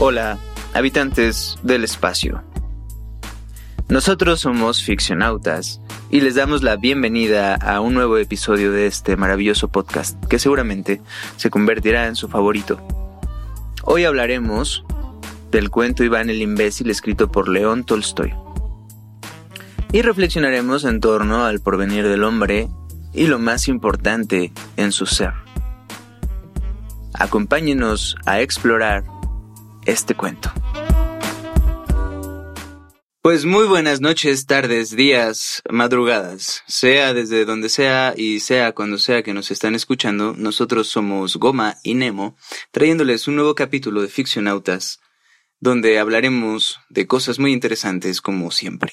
Hola, habitantes del espacio. Nosotros somos ficcionautas y les damos la bienvenida a un nuevo episodio de este maravilloso podcast que seguramente se convertirá en su favorito. Hoy hablaremos del cuento Iván el imbécil escrito por León Tolstoy. Y reflexionaremos en torno al porvenir del hombre y lo más importante en su ser. Acompáñenos a explorar este cuento. Pues muy buenas noches, tardes, días, madrugadas, sea desde donde sea y sea cuando sea que nos están escuchando, nosotros somos Goma y Nemo, trayéndoles un nuevo capítulo de Ficcionautas, donde hablaremos de cosas muy interesantes como siempre,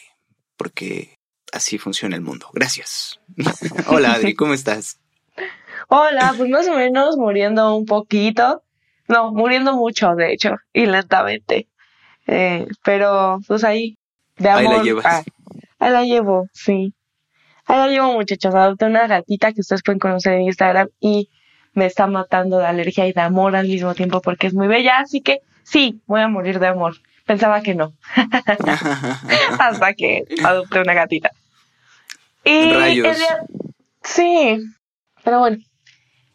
porque así funciona el mundo. Gracias. Hola Adri, ¿cómo estás? Hola, pues más o menos muriendo un poquito. No, muriendo mucho, de hecho, y lentamente. Eh, pero pues ahí, de amor. Ahí la llevas. ah, ahí la llevo, sí. Ahí la llevo, muchachos. Adopté una gatita que ustedes pueden conocer en Instagram y me está matando de alergia y de amor al mismo tiempo porque es muy bella. Así que sí, voy a morir de amor. Pensaba que no. Hasta que adopté una gatita. Y Rayos. el día- Sí, pero bueno.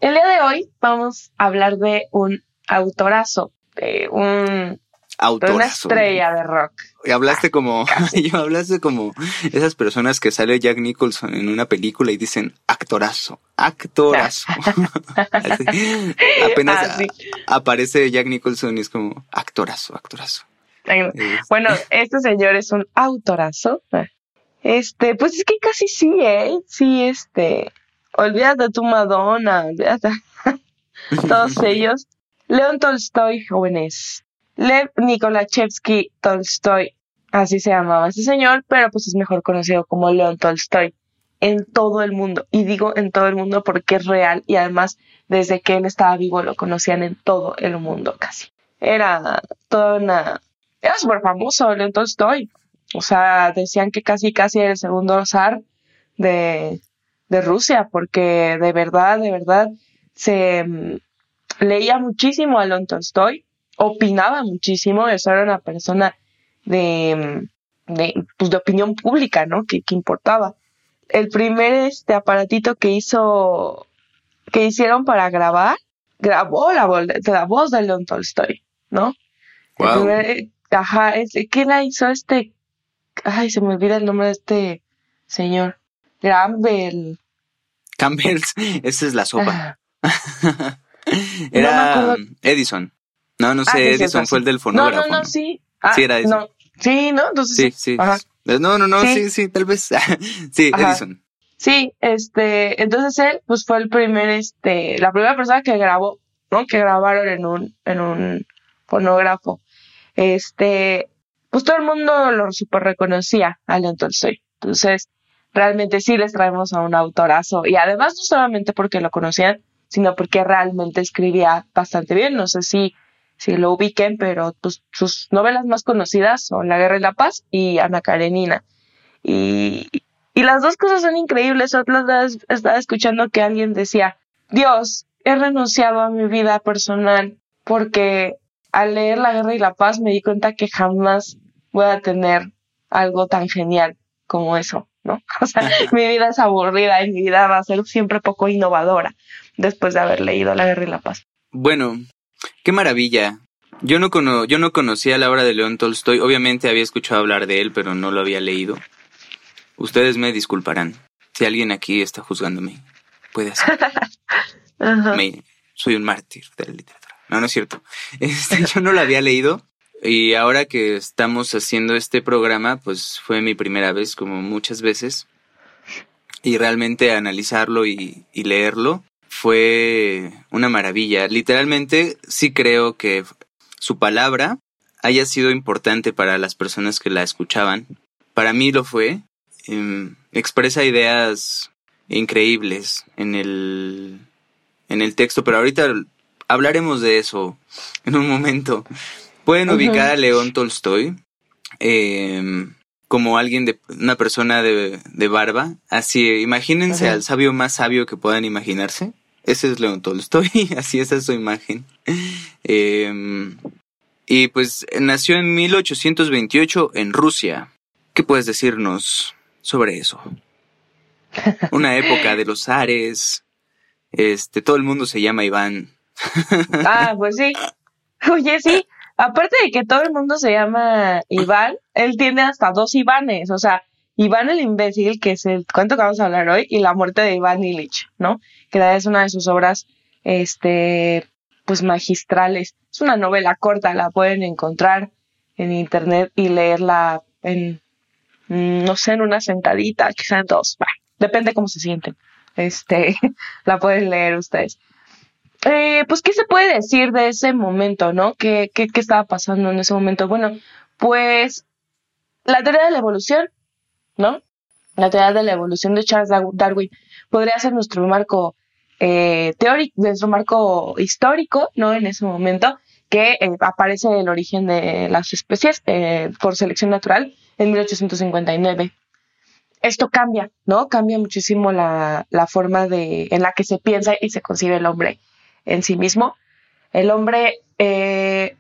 El día de hoy vamos a hablar de un autorazo, de, un, de una Autorazo. estrella de rock. Y hablaste como, yo hablaste como esas personas que sale Jack Nicholson en una película y dicen actorazo, actorazo. Así, apenas Ah, sí. a- aparece Jack Nicholson y es como actorazo, actorazo. Bueno, este señor es un autorazo. Este, pues es que casi sí, ¿eh? Sí, este. Olvídate tu Madonna, olvídate. Todos ellos. León Tolstoy, jóvenes. Lev Nikolachevsky Tolstoy, así se llamaba este señor, pero pues es mejor conocido como León Tolstoy en todo el mundo. Y digo en todo el mundo porque es real y además desde que él estaba vivo lo conocían en todo el mundo casi. Era toda una... Era súper famoso León Tolstoy. O sea, decían que casi casi era el segundo zar de, de Rusia, porque de verdad, de verdad, se mm, leía muchísimo a León Tolstoy, opinaba muchísimo, eso era una persona de, mm, de, pues de opinión pública, ¿no? Que, que importaba. El primer este aparatito que hizo, que hicieron para grabar, grabó la, voz de León Tolstoy, ¿no? El Wow. primer- ajá, es, ¿quién la hizo este? Ay, se me olvida el nombre de este señor. Graham Bell. Campbell's, esa es la sopa. Ah, Era um, Edison. No, no Ah, sé, Edison fue el del No, fonógrafo. no, no, sí. Ah, Sí, era Edison. No. Sí, ¿no? Entonces Sí, sí. sí. Ajá. No, no, no, Sí. sí, sí, tal vez. sí, Ajá. Edison. Sí, este, entonces él, pues fue el primer, este, la primera persona que grabó, ¿no? Que grabaron en un, en un fonógrafo. Este, pues todo el mundo lo super reconocía a León Tolstoy. Entonces, realmente sí les traemos a un autorazo. Y además no solamente porque lo conocían, sino porque realmente escribía bastante bien. No sé si, si lo ubiquen, pero pues sus novelas más conocidas son La Guerra y la Paz y Ana Karenina. Y, y las dos cosas son increíbles. Otras veces estaba escuchando que alguien decía, Dios, he renunciado a mi vida personal porque al leer La Guerra y la Paz me di cuenta que jamás voy a tener algo tan genial como eso, ¿no? O sea, mi vida es aburrida y mi vida va a ser siempre poco innovadora después de haber leído La Guerra y la Paz. Bueno, qué maravilla. Yo no, cono yo no conocía la obra de León Tolstoy. Obviamente había escuchado hablar de él, pero no lo había leído. Ustedes me disculparán si alguien aquí está juzgándome. Puede ser. Me- soy un mártir de la literatura. No, no es cierto. Este, yo no lo había leído y ahora que estamos haciendo este programa, pues fue mi primera vez, como muchas veces. Y realmente analizarlo y, y leerlo fue una maravilla. Literalmente sí creo que su palabra haya sido importante para las personas que la escuchaban. Para mí lo fue. Em, expresa ideas increíbles en el, en el texto, pero ahorita hablaremos de eso en un momento. Pueden ubicar a León Tolstoy em, como alguien de una persona de, de barba. Así, imagínense al sabio más sabio que puedan imaginarse. Ese es León Tolstoy, así esa es su imagen. Em, Y pues nació en 1828 en Rusia. ¿Qué puedes decirnos sobre eso? Una época de los zares. Este, todo el mundo se llama Iván. Ah, pues sí. Oye, sí. Aparte de que todo el mundo se llama Iván, él tiene hasta dos Ivanes. O sea, Iván el imbécil, que es el cuento que vamos a hablar hoy, y la muerte de Iván Illich, ¿no? Que es una de sus obras, este, pues magistrales. Es una novela corta, la pueden encontrar en internet y leerla en, mm, no sé, en una sentadita, quizá en dos, depende cómo se sienten. Este, la pueden leer ustedes. Eh, pues, ¿qué se puede decir de ese momento, no? ¿Qué, qué, qué estaba pasando en ese momento? Bueno, pues la teoría de la evolución ¿no? La teoría de la evolución de Charles Darwin podría ser nuestro marco eh, teórico, nuestro marco histórico, ¿no? En ese momento, que eh, aparece el origen de las especies eh, por selección natural en 1859. Esto cambia, ¿no? Cambia muchísimo la, forma de, en la que se piensa y se concibe el hombre en sí mismo. El hombre eh,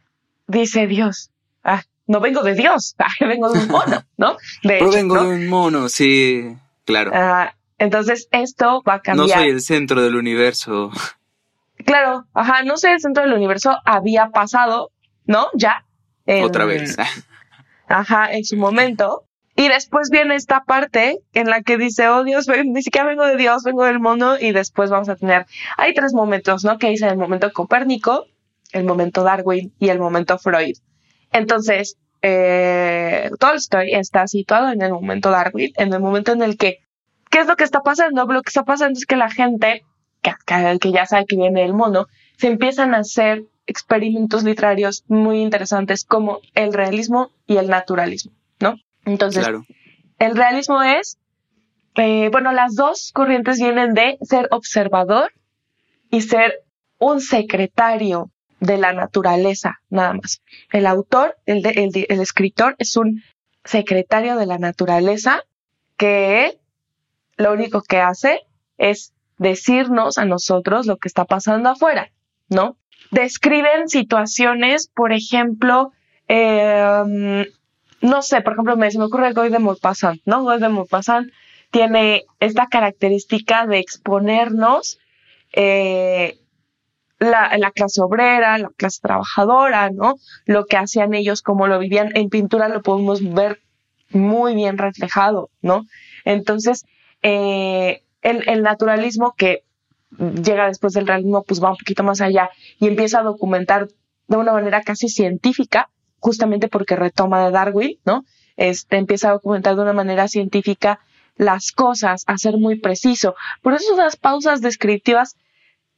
dice Dios, ah, no vengo de Dios, vengo de un mono, ¿no? De vengo de un mono, sí, claro. Ah, entonces esto va a cambiar. No soy el centro del universo. Claro, ajá, no soy el centro del universo, había pasado, ¿no? Ya. Otra vez. Ajá, en su momento. Y después viene esta parte en la que dice, oh Dios, ni siquiera vengo de Dios, vengo del mono. Y después vamos a tener, hay tres momentos, ¿no? Que dice el momento Copérnico, el momento Darwin y el momento Freud. Entonces, eh, Tolstoy está situado en el momento Darwin, en el momento en el que, ¿qué es lo que está pasando? Lo que está pasando es que la gente, que, que ya sabe que viene el mono, se empiezan a hacer experimentos literarios muy interesantes como el realismo y el naturalismo, ¿no? Entonces, el realismo es, eh, bueno, las dos corrientes vienen de ser observador y ser un secretario de la naturaleza, nada más. El autor, el, el, escritor, es un secretario de la naturaleza que lo único que hace es decirnos a nosotros lo que está pasando afuera, ¿no? Describen situaciones, por ejemplo, em, no sé, por ejemplo, me, se me ocurre Goy de Maupassant, ¿no? Goy de Maupassant tiene esta característica de exponernos eh, la, la, clase obrera, la clase trabajadora, ¿no? Lo que hacían ellos, como lo vivían en pintura, lo podemos ver muy bien reflejado, ¿no? Entonces, eh, el, el naturalismo que llega después del realismo, pues va un poquito más allá y empieza a documentar de una manera casi científica, justamente porque retoma de Darwin, ¿no? Este empieza a documentar de una manera científica las cosas, a ser muy preciso. Por eso esas pausas descriptivas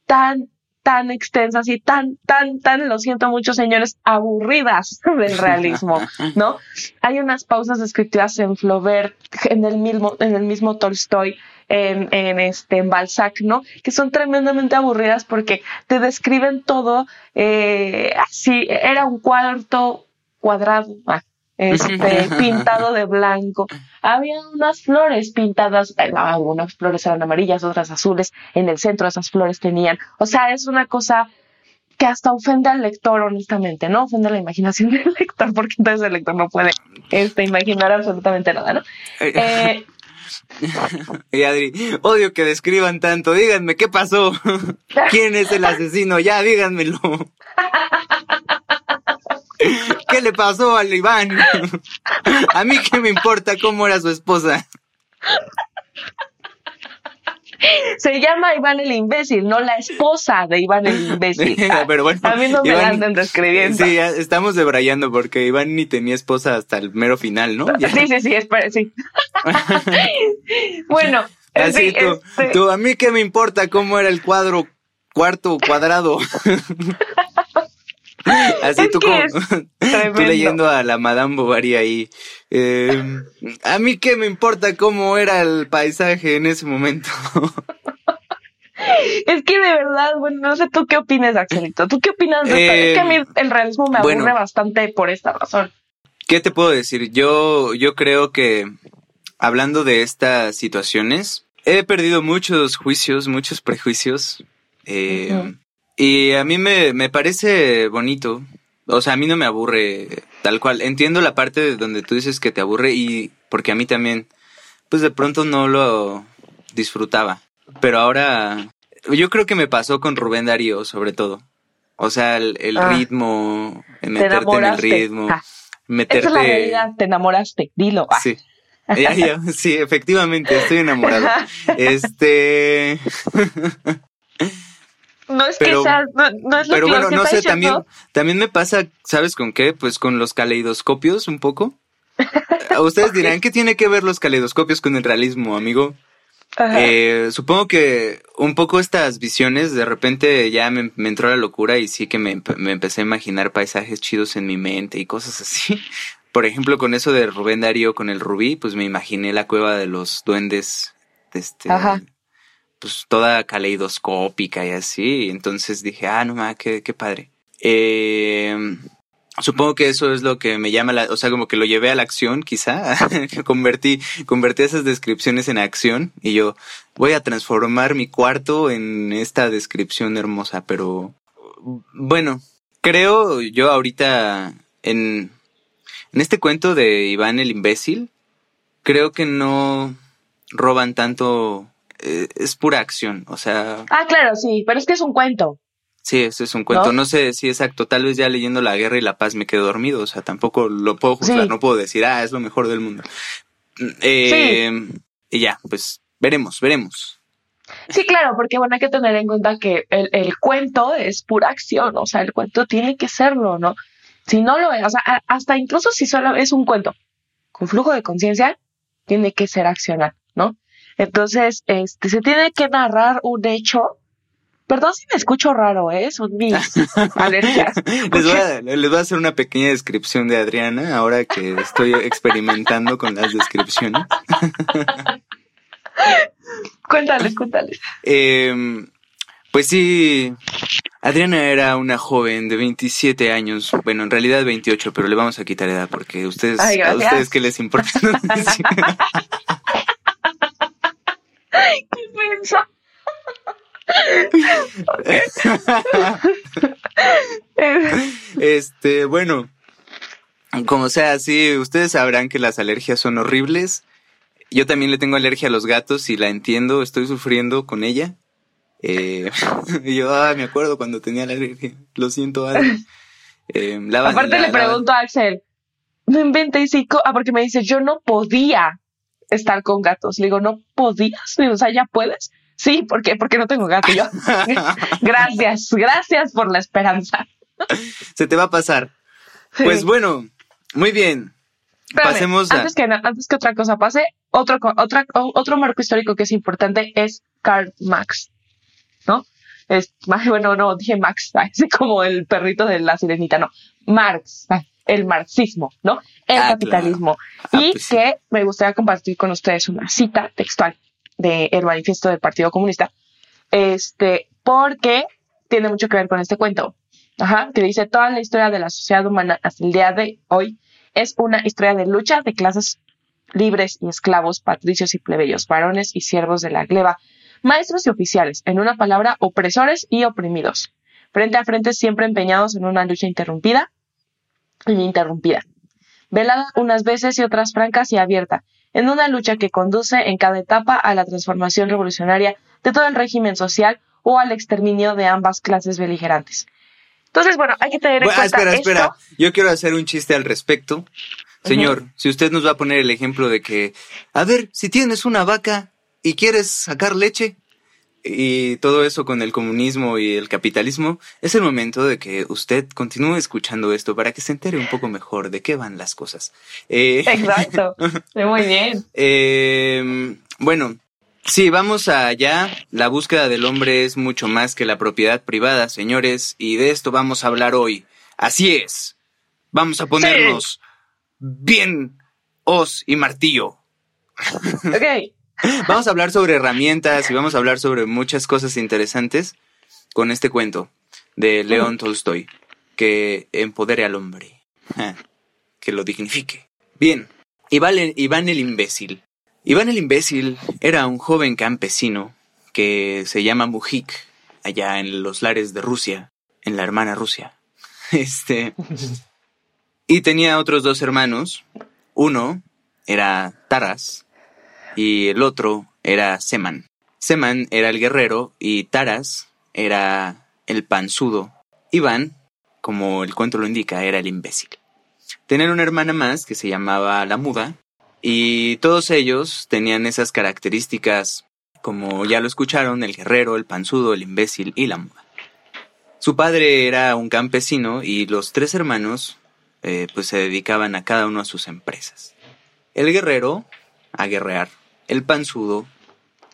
tan tan extensas y tan, tan, tan, lo siento mucho señores, aburridas del realismo, ¿no? Hay unas pausas descriptivas en Flaubert, en el mismo, en el mismo Tolstoy, en, en este, en Balzac, ¿no? Que son tremendamente aburridas porque te describen todo, eh, así, era un cuarto cuadrado, ah, este, pintado de blanco. Había unas flores pintadas, eh, algunas flores eran amarillas, otras azules, en el centro esas flores tenían, o sea, es una cosa que hasta ofende al lector, honestamente, ¿no? Ofende la imaginación del lector, porque entonces el lector no puede este, imaginar absolutamente nada, ¿no? Eh, y Adri, odio que describan tanto, díganme qué pasó, quién es el asesino, ya díganmelo. ¿Qué le pasó al Iván? A mí qué me importa cómo era su esposa. Se llama Iván el imbécil, no la esposa de Iván el imbécil. Pero bueno, a mí no me andan describiendo. Sí, estamos debrayando porque Iván ni tenía esposa hasta el mero final, ¿no? Sí, sí, sí, espera, sí. bueno, Así tú, este tú, a mí qué me importa cómo era el cuadro cuarto cuadrado. Tú como tú leyendo a la Madame Bovary ahí. Eh, a mí qué me importa cómo era el paisaje en ese momento. Es que de verdad, bueno, no sé tú qué opinas, Axelito. ¿Tú qué opinas de esto? Es que a mí el realismo me aburre bastante por esta razón. ¿Qué te puedo decir? Yo, yo creo que hablando de estas situaciones, he perdido muchos juicios, muchos prejuicios. Eh, y a mí me, me parece bonito O sea, a mí no me aburre tal cual. Entiendo la parte de donde tú dices que te aburre y porque a mí también, pues de pronto no lo disfrutaba. Pero ahora, yo creo que me pasó con Rubén Darío, sobre todo. O sea, el, el Ah. ritmo, meterte en el ritmo, Ah, meterte. Esa es la realidad, te enamoraste, dilo. Ah. Sí. Ya, ya, sí, efectivamente, estoy enamorado. Este. No es Pero- que sea, no, no es lo Pero que bueno, no sé, también, también me pasa, ¿sabes con qué? Pues con los caleidoscopios un poco. Ustedes dirán, ¿qué tiene que ver los caleidoscopios con el realismo, amigo? Ajá. Eh, supongo que un poco estas visiones, de repente ya me, me entró la locura y sí que me, me empecé a imaginar paisajes chidos en mi mente y cosas así. Por ejemplo, con eso de Rubén Darío con el rubí, pues me imaginé la cueva de los duendes, este, Ajá. Pues toda caleidoscópica y así. Entonces dije, ah, no mames, qué, qué padre. Eh, supongo que eso es lo que me llama la, o sea, como que lo llevé a la acción, quizá. convertí, convertí esas descripciones en acción y yo voy a transformar mi cuarto en esta descripción hermosa, pero bueno, creo yo ahorita en, en este cuento de Iván el imbécil, creo que no roban tanto, eh, es pura acción, o sea, Ah, claro, sí, pero es que es un cuento. sí, ese es un cuento, ¿No? no, sé si exacto, tal vez ya leyendo La Guerra y la Paz me quedo dormido, o sea, tampoco lo puedo juzgar, Sí. no puedo decir, ah, es lo mejor del mundo. Eh, Y ya, pues veremos, veremos. Sí, claro, porque bueno, hay que tener en cuenta que el, el cuento es pura acción, o sea, el cuento tiene que serlo, ¿no? Si no lo es, o sea, a- hasta incluso si solo es un cuento con flujo de conciencia, tiene que ser accional, ¿no? Entonces, este, se tiene que narrar un hecho. Perdón si me escucho raro, ¿eh? Son mis alergias. Les voy, a, les voy a hacer una pequeña descripción de Adriana ahora que estoy experimentando con las descripciones. Cuéntales, cuéntales. Eh, pues sí, Adriana era una joven de 27 años, bueno, en realidad 28, pero le vamos a quitar edad porque ustedes, Ay, a ustedes qué les importa. Sí. ¿Qué piensa? Este, bueno, como sea, sí, ustedes sabrán que las alergias son horribles. Yo también le tengo alergia a los gatos y la entiendo, estoy sufriendo con ella. Eh, yo, ah, me acuerdo cuando tenía la alergia. Lo siento. Eh, la- Aparte la- le la- pregunto a Axel, no inventes, y ah, porque me dice, yo no podía estar con gatos. Le digo, ¿no podías? O sea, ¿ya puedes? Sí, ¿por qué? Porque no tengo gato. Yo, gracias, gracias por la esperanza. Se te va a pasar. Pues bueno, muy bien. Espérame, pasemos a- antes que, antes que otra cosa pase, otro, otra, otro marco histórico que es importante es Karl Marx, ¿no? Es, bueno, no, dije Max, así como el perrito de la sirenita, no. Marx, ay, el marxismo, ¿no? El Ah, capitalismo. Ah, y pues sí. que me gustaría compartir con ustedes una cita textual del el manifiesto del Partido Comunista, este, porque tiene mucho que ver con este cuento, Ajá, que dice toda la historia de la sociedad humana hasta el día de hoy es una historia de lucha de clases libres y esclavos, patricios y plebeyos, varones y siervos de la gleba, maestros y oficiales, en una palabra, opresores y oprimidos, frente a frente siempre empeñados en una lucha interrumpida y interrumpida, velada unas veces y otras francas y abierta, en una lucha que conduce en cada etapa a la transformación revolucionaria de todo el régimen social o al exterminio de ambas clases beligerantes. Entonces, bueno, hay que tener en Bueno, cuenta espera, esto. espera. Yo quiero hacer un chiste al respecto. Señor, si usted nos va a poner el ejemplo de que, a ver, si tienes una vaca y quieres sacar leche y todo eso con el comunismo y el capitalismo, es el momento de que usted continúe escuchando esto para que se entere un poco mejor de qué van las cosas. Eh, Exacto. Muy bien. eh, bueno, sí, vamos allá. La búsqueda del hombre es mucho más que la propiedad privada, señores, y de esto vamos a hablar hoy. Así es. Vamos a ponernos bien os y martillo. Ok. Vamos a hablar sobre herramientas y vamos a hablar sobre muchas cosas interesantes con este cuento de León Tolstoy, que empodere al hombre, Ja, que lo dignifique. Bien, Iván el imbécil. Iván el imbécil era un joven campesino que se llama Mujik, allá en los lares de Rusia, en la hermana Rusia. Este. Y tenía otros dos hermanos. Uno era Taras y el otro era Seman. Seman era el guerrero y Taras era el panzudo. Iván, como el cuento lo indica, era el imbécil. Tenían una hermana más que se llamaba la muda y todos ellos tenían esas características como ya lo escucharon, el guerrero, el panzudo, el imbécil y la muda. Su padre era un campesino y los tres hermanos eh, pues se dedicaban a cada uno a sus empresas. El guerrero, a guerrear. El panzudo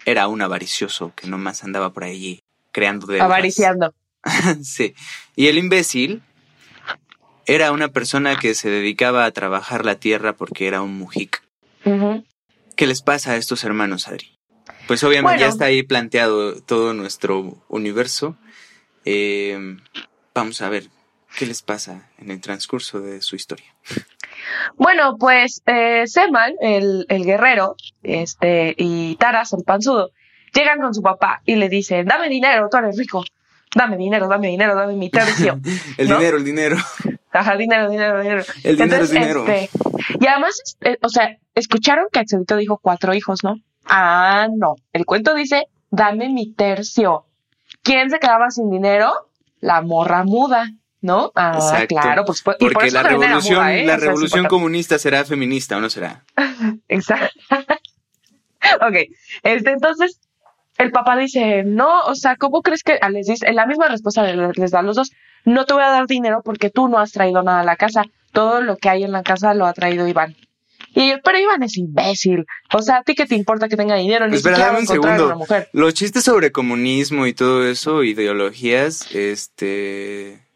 era un avaricioso que nomás andaba por allí creando deudas. Avariciando. sí. Y el imbécil era una persona que se dedicaba a trabajar la tierra porque era un mujic. ¿Qué les pasa a estos hermanos, Adri? Pues obviamente ya está ahí planteado todo nuestro universo. Eh, vamos a ver qué les pasa en el transcurso de su historia. Bueno, pues eh, Seman, el, el, guerrero, este, y Taras, el panzudo, llegan con su papá y le dicen, dame dinero, tú eres rico. Dame dinero, dame dinero, dame mi tercio. el dinero, el dinero. Ajá, dinero, dinero, dinero. El dinero es dinero. Este, y además, este, o sea, escucharon que Axelito dijo cuatro hijos, ¿no? Ah, no. El cuento dice, dame mi tercio. ¿Quién se quedaba sin dinero? La morra muda, ¿no? Ah, Exacto. claro, pues, Porque por eso la también era revolución, muda, ¿eh? la es revolución comunista será feminista o no será. Exacto. ok, este, entonces el papá dice, no, o sea, ¿cómo crees que ah, les dice, en la misma respuesta les, les da a los dos, no te voy a dar dinero porque tú no has traído nada a la casa, todo lo que hay en la casa lo ha traído Iván. Y pero Iván es imbécil, o sea, ¿a ti qué te importa que tenga dinero? Ni Espera, siquiera va dame un segundo. una mujer. Los chistes sobre comunismo y todo eso, ideologías, este,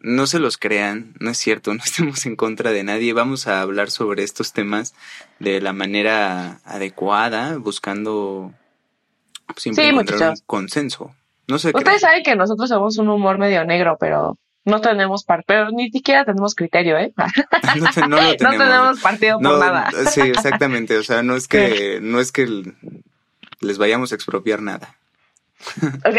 no se los crean, no es cierto, no estamos en contra de nadie. Vamos a hablar sobre estos temas de la manera adecuada, buscando siempre Sí, encontrar un consenso. No sé Ustedes saben que nosotros somos un humor medio negro, pero no tenemos par, pero ni siquiera tenemos criterio, ¿eh? no, te- no lo no tenemos. tenemos partido por No, nada. Sí, exactamente. O sea, no es que, no es que les vayamos a expropiar nada. Ok.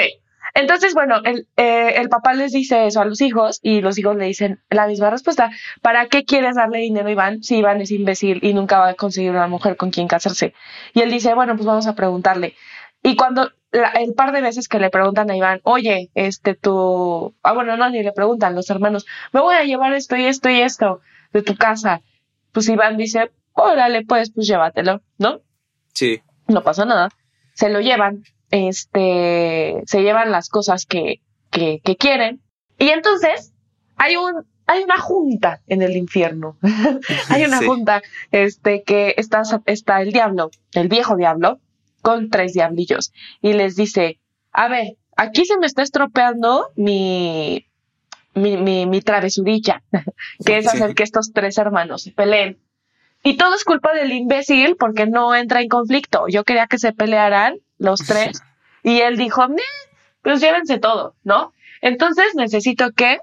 Entonces, bueno, el, eh, el papá les dice eso a los hijos y los hijos le dicen la misma respuesta. ¿Para qué quieres darle dinero a Iván si Iván es imbécil y nunca va a conseguir una mujer con quien casarse? Y él dice, bueno, pues vamos a preguntarle. Y cuando la- el par de veces que le preguntan a Iván, oye, este, tú, ah, bueno, no, ni le preguntan los hermanos, me voy a llevar esto y esto y esto de tu casa. Pues Iván dice, órale, pues, pues llévatelo, ¿no? Sí. no pasa nada, se lo llevan, este, se llevan las cosas que, que, que quieren, y entonces hay un, hay una junta en el infierno, hay una Sí. junta, este, que está, está el diablo, el viejo diablo, con tres diablillos, y les dice, a ver, aquí se me está estropeando mi, mi, mi, mi travesurilla, que es Sí. hacer que estos tres hermanos se peleen. Y todo es culpa del imbécil porque no entra en conflicto. Yo quería que se pelearan los tres. Y él dijo, "Meh, pues llévense todo, ¿no? Entonces necesito que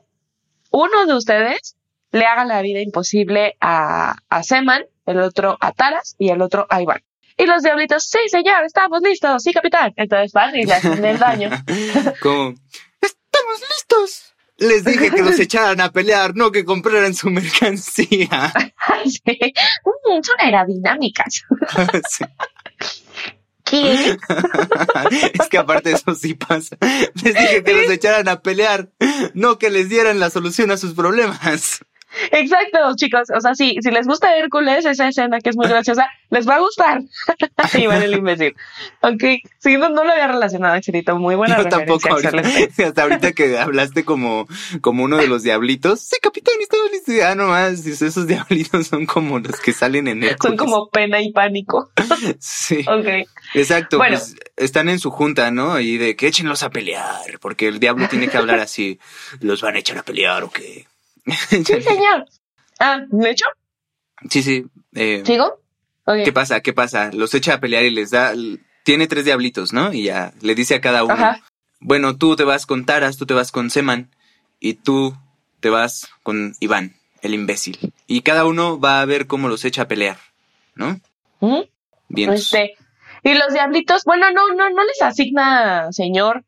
uno de ustedes le haga la vida imposible a, a Seman, el otro a Taras y el otro a Iván. Y los diablitos, sí, señor, estamos listos, sí, capitán. Entonces van y le hacen el daño. Como, estamos listos. Les dije que los echaran a pelear, no que compraran su mercancía. sí. Mm, son aerodinámicas. Sí. ¿Qué? es que aparte eso sí pasa. Les dije que los echaran a pelear, no que les dieran la solución a sus problemas. Exacto, chicos. O sea, sí, si les gusta Hércules, esa escena que es muy graciosa, les va a gustar. Ahí va el imbécil. Ok, sí, no, no lo había relacionado, Axelito. Muy buena Yo tampoco ahorita, hasta ahorita que hablaste como, como uno de los diablitos. Sí, capitán, estamos listos. Ah, no más, esos diablitos son como los que salen en Hércules. Son como pena y pánico. Sí, Ok. exacto. Bueno. Pues están en su junta, ¿no? Y de que échenlos a pelear, porque el diablo tiene que hablar así. ¿Los van a echar a pelear o qué? Sí, señor. Ah, ¿de hecho? sí, sí. eh, ¿Sigo? ¿Qué pasa? ¿Qué pasa? Los echa a pelear y les da. Tiene tres diablitos, ¿no? Y ya le dice a cada uno: Ajá. Bueno, tú te vas con Taras, tú te vas con Seman y tú te vas con Iván, el imbécil. Y cada uno va a ver cómo los echa a pelear, ¿no? ¿Mm? Bien. Este, y los diablitos, bueno, no, no, no les asigna señor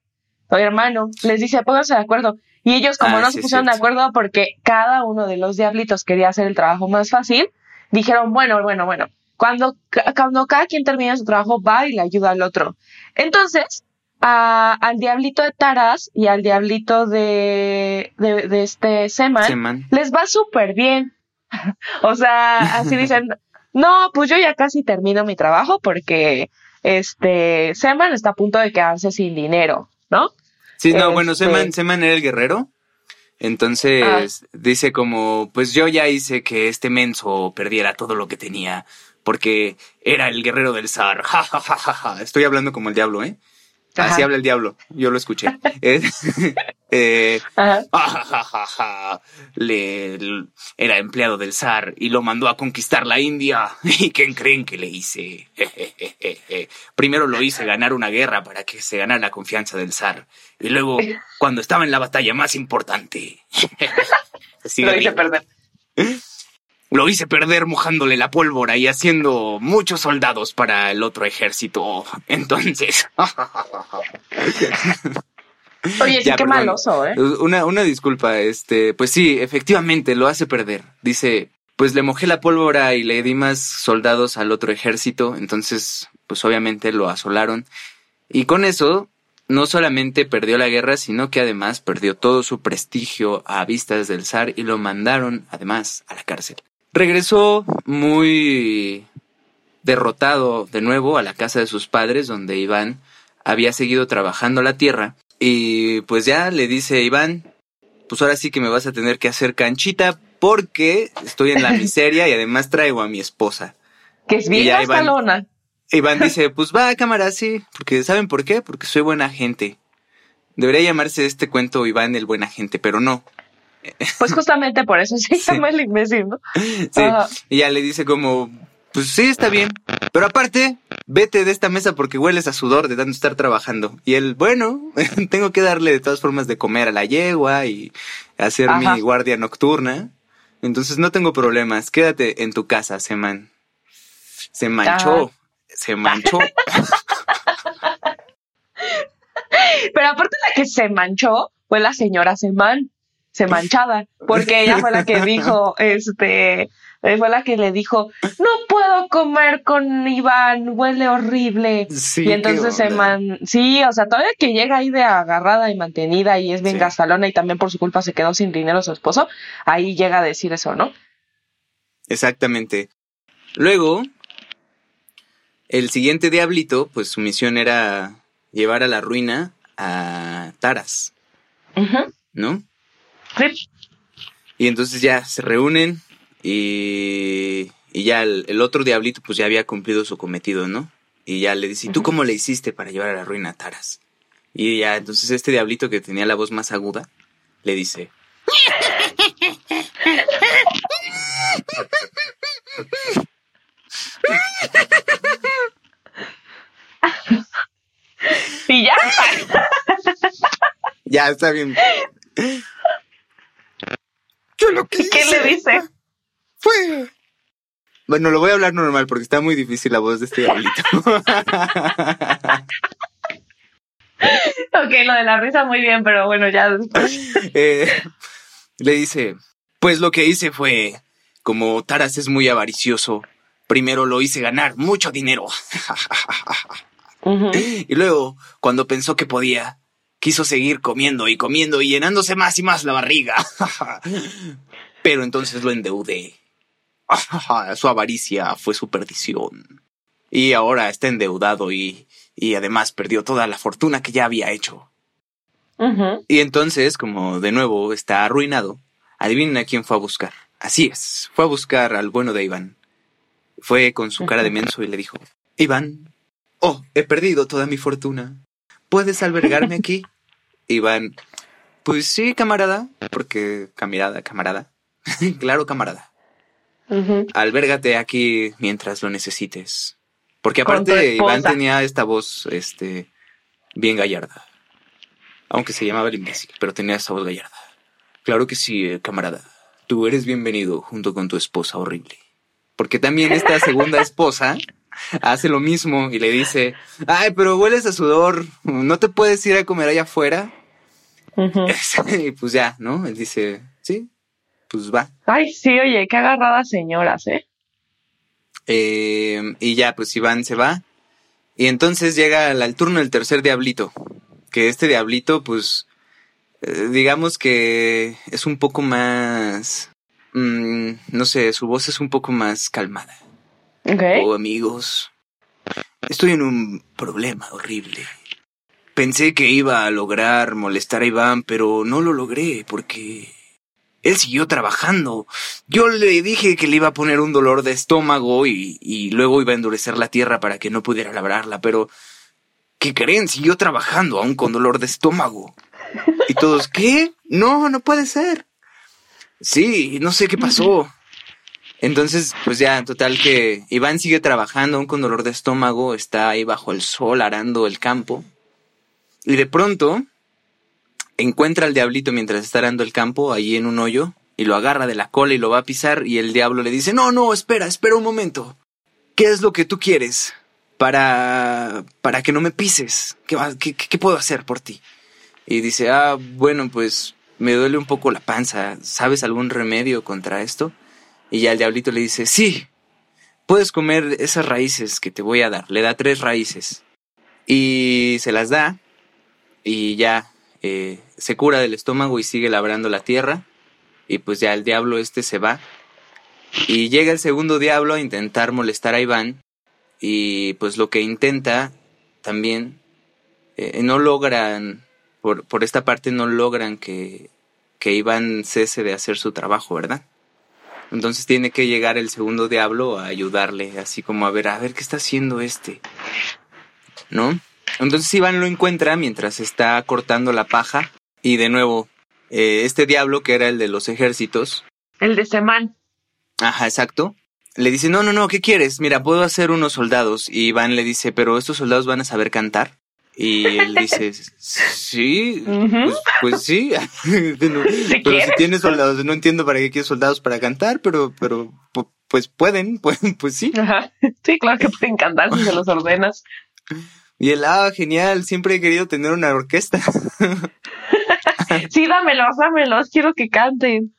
o hermano, les dice, pónganse de acuerdo. Y ellos, como Ah, no sí, se pusieron de acuerdo porque cada uno de los diablitos quería hacer el trabajo más fácil, dijeron, bueno, bueno, bueno, cuando, cuando cada quien termina su trabajo, va y le ayuda al otro. Entonces, a- al diablito de Taras y al diablito de, de, de este Seman, Seman. les va súper bien. o sea, así dicen, no, pues yo ya casi termino mi trabajo porque este Seman está a punto de quedarse sin dinero, ¿no? Sí, no, bueno, Seman, Seman era el guerrero. Entonces dice como, pues yo ya hice que este menso perdiera todo lo que tenía, porque era el guerrero del zar. Ja, ja, ja, ja, ja. Estoy hablando como el diablo, ¿eh? Así Ajá. habla el diablo, yo lo escuché. Eh. Ah. Le, era empleado del zar y lo mandó a conquistar la India. ¿Y quién creen que le hice? Primero lo hice ganar una guerra para que se ganara la confianza del zar. Y luego, cuando estaba en la batalla más importante, Lo hice perder. Lo hice perder mojándole la pólvora y haciendo muchos soldados para el otro ejército. Entonces, Oye, sí, qué perdón. maloso, ¿eh? Una, una disculpa, este, pues sí, efectivamente lo hace perder. Dice, pues le mojé la pólvora y le di más soldados al otro ejército, entonces, pues obviamente lo asolaron. Y con eso, no solamente perdió la guerra, sino que además perdió todo su prestigio a vistas del zar y lo mandaron, además, a la cárcel. Regresó muy derrotado de nuevo a la casa de sus padres, donde Iván había seguido trabajando la tierra. Y pues ya le dice Iván, pues ahora sí que me vas a tener que hacer canchita porque estoy en la miseria y además traigo a mi esposa. Que es bien Iván. Iván dice, pues va, cámara, sí, porque ¿saben por qué? Porque soy buena gente. Debería llamarse este cuento Iván el buena gente, pero no. Pues justamente por eso se Sí. llama el imbécil, ¿no? Sí. Ajá. Y ya le dice como, pues sí, está bien. Pero aparte, vete de esta mesa porque hueles a sudor de tanto estar trabajando. Y él, bueno, tengo que darle de todas formas de comer a la yegua y hacer Ajá. mi guardia nocturna. Entonces no tengo problemas. Quédate en tu casa, Seman. Se manchó. Se manchó. Pero aparte la que se manchó fue la señora Seman, se manchada, porque ella fue la que dijo, este, fue la que le dijo, no puedo comer con Iván, huele horrible. Sí, y entonces onda. Seman, sí, o sea, todavía que llega ahí de agarrada y mantenida y es bien Sí. gastalona y también por su culpa se quedó sin dinero su esposo, ahí llega a decir eso, ¿no? Exactamente. Luego, el siguiente diablito, pues su misión era llevar a la ruina a Taras. ¿no? Sí. Y entonces ya se reúnen y, y ya el, el otro diablito pues ya había cumplido su cometido, ¿no? Y ya le dice, ¿y tú cómo le hiciste para llevar a la ruina a Taras? Y ya entonces este diablito que tenía la voz más aguda le dice, Y ya. ya está bien. Yo lo que ¿Qué le dice? fue... Bueno, lo voy a hablar normal porque está muy difícil la voz de este diablito. Ok, lo de la risa muy bien, pero bueno, ya después. Eh, le dice, pues lo que hice fue, como Taras es muy avaricioso, primero lo hice ganar mucho dinero. Y luego, cuando pensó que podía, quiso seguir comiendo y comiendo y llenándose más y más la barriga. Pero entonces lo endeudé. Su avaricia fue su perdición. Y ahora está endeudado y, y además perdió toda la fortuna que ya había hecho. Y entonces, como de nuevo está arruinado, adivinen a quién fue a buscar. Así es, fue a buscar al bueno de Iván. Fue con su cara de menso y le dijo, Iván, oh, he perdido toda mi fortuna. ¿Puedes albergarme aquí? Iván, pues sí, camarada, porque camarada, camarada. claro, camarada. Ujú. Albérgate aquí mientras lo necesites. Porque aparte Iván tenía esta voz, este, bien gallarda. Aunque se llamaba el imbécil, pero tenía esa voz gallarda. Claro que sí, eh, camarada. Tú eres bienvenido junto con tu esposa horrible. Porque también esta segunda esposa hace lo mismo y le dice, ay, pero hueles a sudor, ¿no te puedes ir a comer allá afuera? y pues ya, ¿no? Él dice, sí, pues va. Ay, sí, oye, qué agarradas señoras, ¿eh? ¿eh? Y ya, pues Iván se va. Y entonces llega al, turno del tercer diablito. Que este diablito, pues, eh, digamos que es un poco más... Mm, no sé, su voz es un poco más calmada. Ok. Oh, amigos, estoy en un problema horrible. Pensé que iba a lograr molestar a Iván, pero no lo logré porque él siguió trabajando. Yo le dije que le iba a poner un dolor de estómago y, y luego iba a endurecer la tierra para que no pudiera labrarla, pero ¿qué creen? Siguió trabajando aún con dolor de estómago. Y todos, ¿qué? No, no puede ser. Sí, no sé qué pasó. Entonces, pues ya, total que Iván sigue trabajando aún con dolor de estómago, está ahí bajo el sol arando el campo. Y de pronto encuentra al diablito mientras está arando el campo, ahí en un hoyo, y lo agarra de la cola y lo va a pisar, y el diablo le dice, no, no, espera, espera un momento. ¿Qué es lo que tú quieres para, para que no me pises? ¿Qué, qué, qué puedo hacer por ti? Y dice, ah, bueno, pues me duele un poco la panza. ¿Sabes algún remedio contra esto? Y ya el diablito le dice, sí, puedes comer esas raíces que te voy a dar. Le da tres raíces. Y se las da. Y ya eh, se cura del estómago y sigue labrando la tierra. Y pues ya el diablo este se va. Y llega el segundo diablo a intentar molestar a Iván. Y pues lo que intenta también, eh, no logran, por, por, esta parte no logran que, que Iván cese de hacer su trabajo, ¿verdad? Entonces tiene que llegar el segundo diablo a ayudarle, así como a ver, a ver qué está haciendo este. ¿No? Entonces Iván lo encuentra mientras está cortando la paja y de nuevo, eh, este diablo que era el de los ejércitos. El de Semán. Ajá, exacto. Le dice, no, no, no, ¿qué quieres? Mira, puedo hacer unos soldados. Y Iván le dice, pero estos soldados van a saber cantar. Y él dice, sí, pues, pues, sí. pero si tienes soldados, no entiendo para qué quieres soldados para cantar, pero, pero pues pueden, pues, pues sí. Ajá. Sí, claro que pueden cantar si se los ordenas. Y él, ah, genial, siempre he querido tener una orquesta. sí, dámelos, dámelos, quiero que canten.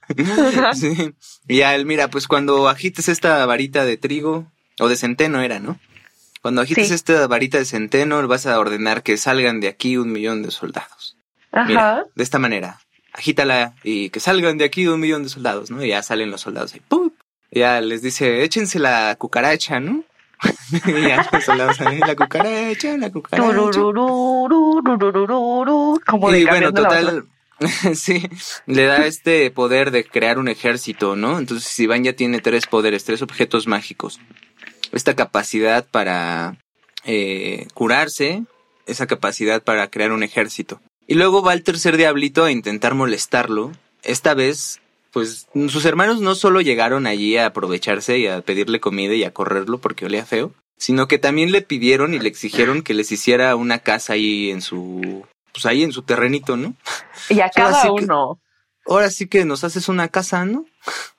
sí. Y a él, mira, pues cuando agites esta varita de trigo, o de centeno era, ¿no? Cuando agites esta varita de centeno, vas a ordenar que salgan de aquí un millón de soldados. Ajá. Mira, de esta manera, agítala y que salgan de aquí un millón de soldados, ¿no? Y ya salen los soldados ahí, ¡pum! Ya les dice, échense la cucaracha, ¿no? y ya los soldados ahí, la cucaracha, la cucaracha. Como de y bueno, total, sí, le da este poder de crear un ejército, ¿no? Entonces Iván ya tiene tres poderes, tres objetos mágicos. Esta capacidad para eh, curarse, esa capacidad para crear un ejército. Y luego va el tercer diablito a intentar molestarlo. Esta vez, pues sus hermanos no solo llegaron allí a aprovecharse y a pedirle comida y a correrlo porque olía feo, sino que también le pidieron y le exigieron que les hiciera una casa ahí en su pues ahí en su terrenito, ¿no? Y a cada uno. Que, ahora sí que nos haces una casa, ¿no?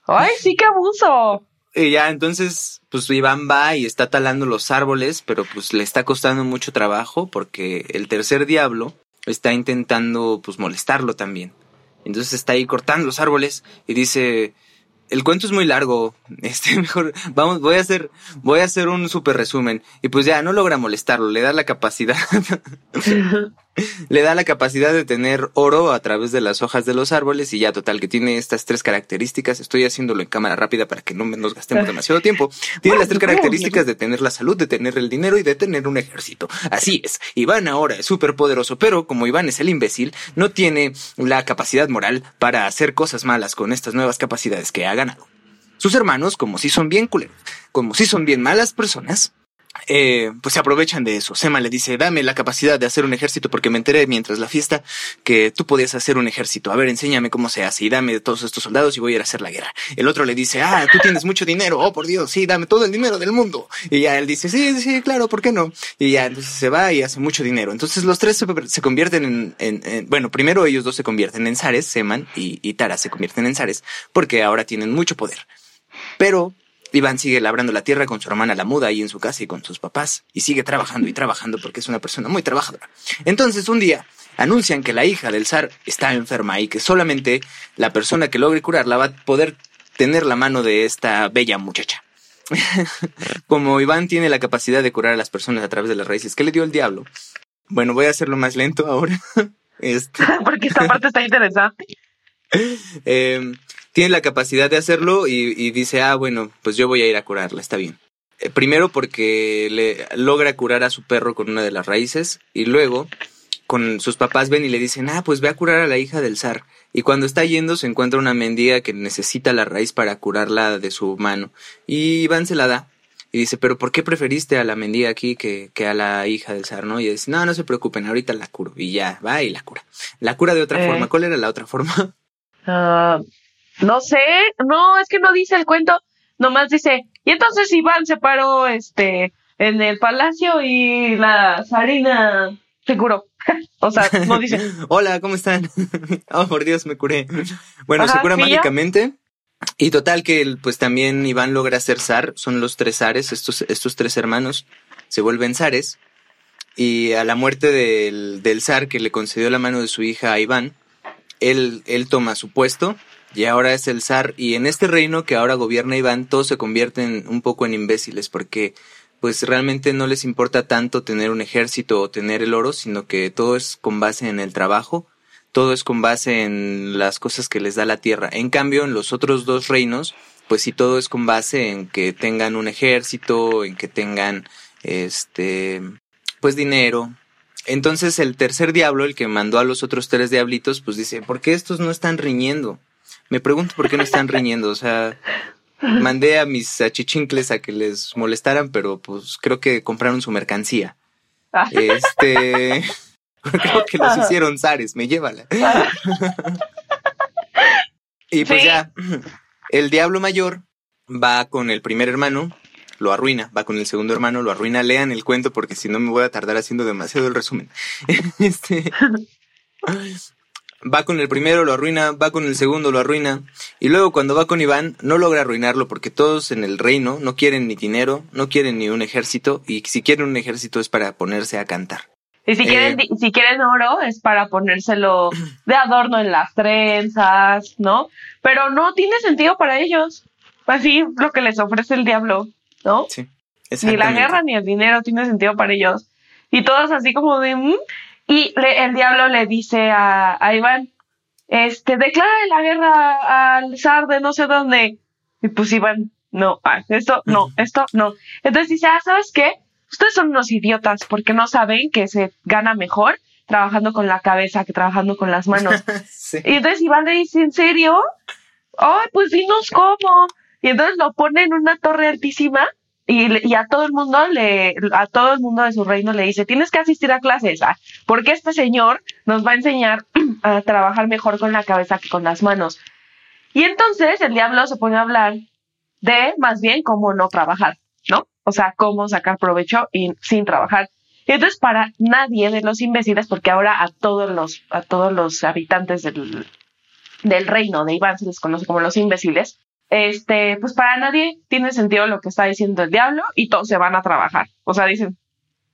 Ay, sí, qué abuso. Y ya, entonces, pues Iván va y está talando los árboles, pero pues le está costando mucho trabajo porque el tercer diablo está intentando, pues, molestarlo también. Entonces está ahí cortando los árboles y dice, el cuento es muy largo. Este, mejor, vamos, voy a hacer, voy a hacer un super resumen. Y pues ya, no logra molestarlo, le da la capacidad. le da la capacidad de tener oro a través de las hojas de los árboles y ya total que tiene estas tres características. Estoy haciéndolo en cámara rápida para que no nos gastemos demasiado tiempo. Tiene las tres características de tener la salud, de tener el dinero y de tener un ejército. Así es. Iván ahora es súper poderoso, pero como Iván es el imbécil, no tiene la capacidad moral para hacer cosas malas con estas nuevas capacidades que ha ganado. Sus hermanos, como si son bien culeros, como si son bien malas personas, eh, pues se aprovechan de eso. Sema le dice, dame la capacidad de hacer un ejército porque me enteré mientras la fiesta que tú podías hacer un ejército. A ver, enséñame cómo se hace y dame todos estos soldados y voy a ir a hacer la guerra. El otro le dice, ah, tú tienes mucho dinero. Oh, por Dios, sí, dame todo el dinero del mundo. Y ya él dice, sí, sí, claro, ¿por qué no? Y ya entonces se va y hace mucho dinero. Entonces los tres se, se convierten en, en, en, bueno, primero ellos dos se convierten en Zares, Seman y, y Tara se convierten en Zares porque ahora tienen mucho poder. Pero Iván sigue labrando la tierra con su hermana la muda ahí en su casa y con sus papás y sigue trabajando y trabajando porque es una persona muy trabajadora. Entonces un día anuncian que la hija del zar está enferma y que solamente la persona que logre curarla va a poder tener la mano de esta bella muchacha. Como Iván tiene la capacidad de curar a las personas a través de las raíces ¿qué le dio el diablo. Bueno, voy a hacerlo más lento ahora. Este, Porque esta parte está interesante. eh, tiene la capacidad de hacerlo y, y dice, ah, bueno, pues yo voy a ir a curarla, está bien. Eh, primero porque le logra curar a su perro con una de las raíces y luego con sus papás ven y le dicen, ah, pues ve a curar a la hija del zar. Y cuando está yendo se encuentra una mendiga que necesita la raíz para curarla de su mano. Y Iván se la da. Y dice, pero ¿por qué preferiste a la mendiga aquí que, que a la hija del zar, no? Y dice, no, no se preocupen, ahorita la curo. Y ya, va y la cura. La cura de otra Eh. forma. ¿Cuál era la otra forma? Ah, no sé, no, es que no dice el cuento, nomás dice, y entonces Iván se paró este en el palacio y la zarina se curó. o sea, no dice. Hola, ¿cómo están? oh, por Dios, me curé. Bueno, se cura mágicamente. Y total que pues también Iván logra ser zar, son los tres zares, estos, estos tres hermanos se vuelven zares. Y a la muerte del, del zar que le concedió la mano de su hija a Iván, él, él toma su puesto y ahora es el zar. Y en este reino que ahora gobierna Iván, todos se convierten un poco en imbéciles porque pues realmente no les importa tanto tener un ejército o tener el oro, sino que todo es con base en el trabajo, todo es con base en las cosas que les da la tierra. En cambio, en los otros dos reinos, pues sí todo es con base en que tengan un ejército, en que tengan este pues dinero. Entonces el tercer diablo, el que mandó a los otros tres diablitos, pues dice, ¿por qué estos no están riñendo? Me pregunto por qué no están riñendo, o sea, mandé a mis achichincles a que les molestaran, pero pues creo que compraron su mercancía. Este, creo que los hicieron zares, me llévala. Y pues Sí. ya, el diablo mayor va con el primer hermano, lo arruina, va con el segundo hermano, lo arruina, lean el cuento porque si no me voy a tardar haciendo demasiado el resumen. Este, va con el primero, lo arruina, va con el segundo, lo arruina, y luego cuando va con Iván no logra arruinarlo porque todos en el reino no quieren ni dinero, no quieren ni un ejército, y si quieren un ejército es para ponerse a cantar. Y si Eh. quieren, di- si quieren oro, es para ponérselo de adorno en las trenzas, ¿no? Pero no tiene sentido para ellos. Así lo que les ofrece el diablo, ¿no? Sí. Ni la guerra ni el dinero tiene sentido para ellos. Y todos así como de... "Mm". Y le- el diablo le dice a, a Iván, este, declara la guerra al zar de no sé dónde. Y pues Iván, no, ah, esto no, esto no. Entonces dice, ah, ¿sabes qué? Ustedes son unos idiotas porque no saben que se gana mejor trabajando con la cabeza que trabajando con las manos. Sí. Y entonces Iván le dice, ¿en serio? Ay, pues dinos cómo. Y entonces lo pone en una torre altísima y, y a todo el mundo le, a todo el mundo de su reino le dice, tienes que asistir a clases, ah, porque este señor nos va a enseñar a trabajar mejor con la cabeza que con las manos. Y entonces el diablo se pone a hablar de más bien cómo no trabajar, ¿no? O sea, cómo sacar provecho sin trabajar. Y entonces para nadie de los imbéciles, porque ahora a todos los, a todos los habitantes del, del reino de Iván se les conoce como los imbéciles, este, pues para nadie tiene sentido lo que está diciendo el diablo y todos se van a trabajar. O sea, dicen,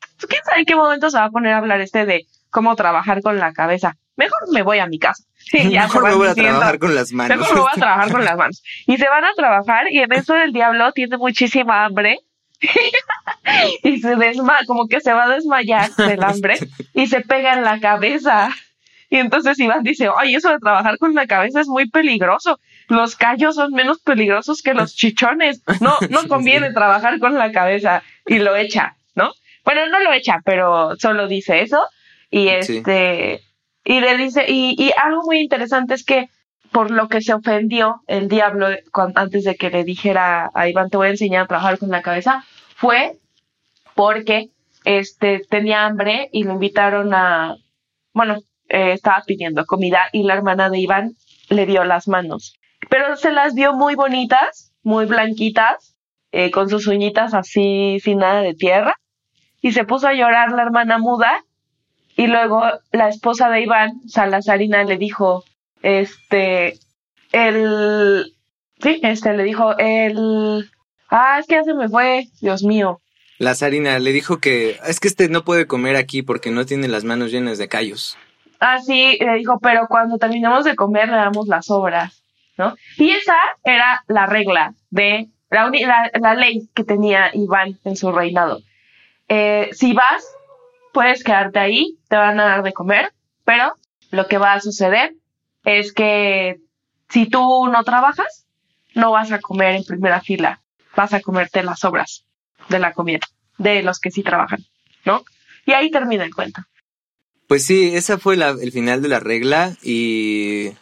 pues quién sabe en qué momento se va a poner a hablar este de cómo trabajar con la cabeza. Mejor me voy a mi casa. Ya Mejor me voy a trabajar con las manos. Mejor me voy a trabajar con las manos. Y se van a trabajar y en eso el diablo tiene muchísima hambre. y se desma, como que se va a desmayar del hambre y se pega en la cabeza. Y entonces Iván dice, ay, eso de trabajar con la cabeza es muy peligroso. Los callos son menos peligrosos que los chichones. No, no conviene trabajar con la cabeza. Y lo echa, ¿no? Bueno, no lo echa, pero solo dice eso. Y Sí. este, y le dice, y, y algo muy interesante es que por lo que se ofendió el diablo antes de que le dijera a Iván te voy a enseñar a trabajar con la cabeza, fue porque este tenía hambre y lo invitaron a, bueno, eh, estaba pidiendo comida y la hermana de Iván le dio las manos. Pero se las dio muy bonitas, muy blanquitas, eh, con sus uñitas así sin nada de tierra. Y se puso a llorar la hermana muda. Y luego la esposa de Iván, Salazarina, le dijo, este, el, sí, este, le dijo, el, ah, es que ya se me fue, Dios mío. La zarina le dijo que es que este no puede comer aquí porque no tiene las manos llenas de callos. Así le dijo, pero cuando terminemos de comer le damos las obras, ¿no? Y esa era la regla de la, la, ley que tenía Iván en su reinado. Eh, si vas, puedes quedarte ahí, te van a dar de comer, pero lo que va a suceder es que si tú no trabajas, no vas a comer en primera fila, vas a comerte las obras de la comida, de los que sí trabajan, ¿no? Y ahí termina el cuento. Pues sí, esa fue el final de la regla y,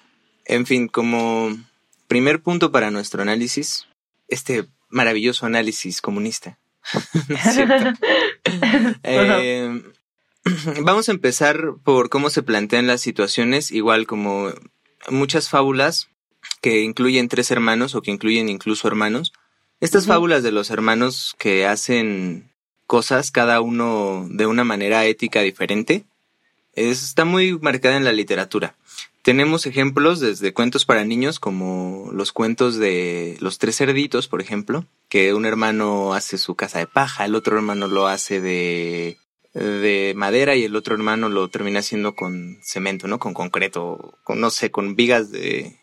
en fin, como primer punto para nuestro análisis, este maravilloso análisis comunista. Eh, vamos a empezar por cómo se plantean las situaciones, igual como muchas fábulas que incluyen tres hermanos o que incluyen incluso hermanos. Estas fábulas de los hermanos que hacen cosas cada uno de una manera ética diferente, está muy marcada en la literatura. Tenemos ejemplos desde cuentos para niños como los cuentos de los tres cerditos, por ejemplo, que un hermano hace su casa de paja, el otro hermano lo hace de, de madera y el otro hermano lo termina haciendo con cemento, ¿no? Con concreto, con no sé, con vigas de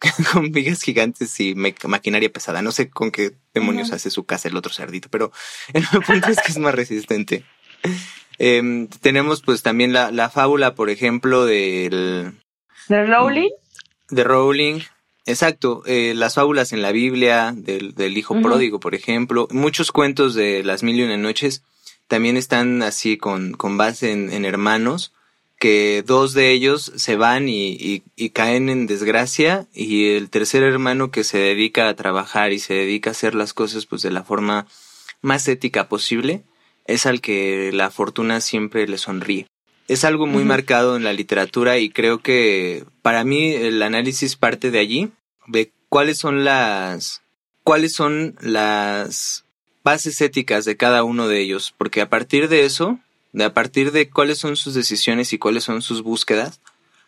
con vigas gigantes y maquinaria pesada. No sé con qué demonios hace su casa el otro cerdito, pero el punto es que es más resistente. Em, tenemos pues también la, la fábula, por ejemplo, del ¿De Rowling? De Rowling. Exacto, eh, las fábulas en la Biblia, del, del hijo pródigo, por ejemplo, muchos cuentos de las mil y una noches también están así con, con base en, hermanos, que dos de ellos se van y, y, caen en desgracia y el tercer hermano que se dedica a trabajar y se dedica a hacer las cosas pues de la forma más ética posible es al que la fortuna siempre le sonríe es algo muy marcado en la literatura y creo que para mí el análisis parte de allí, de cuáles son las cuáles son las bases éticas de cada uno de ellos, porque a partir de eso, de a partir de cuáles son sus decisiones y cuáles son sus búsquedas,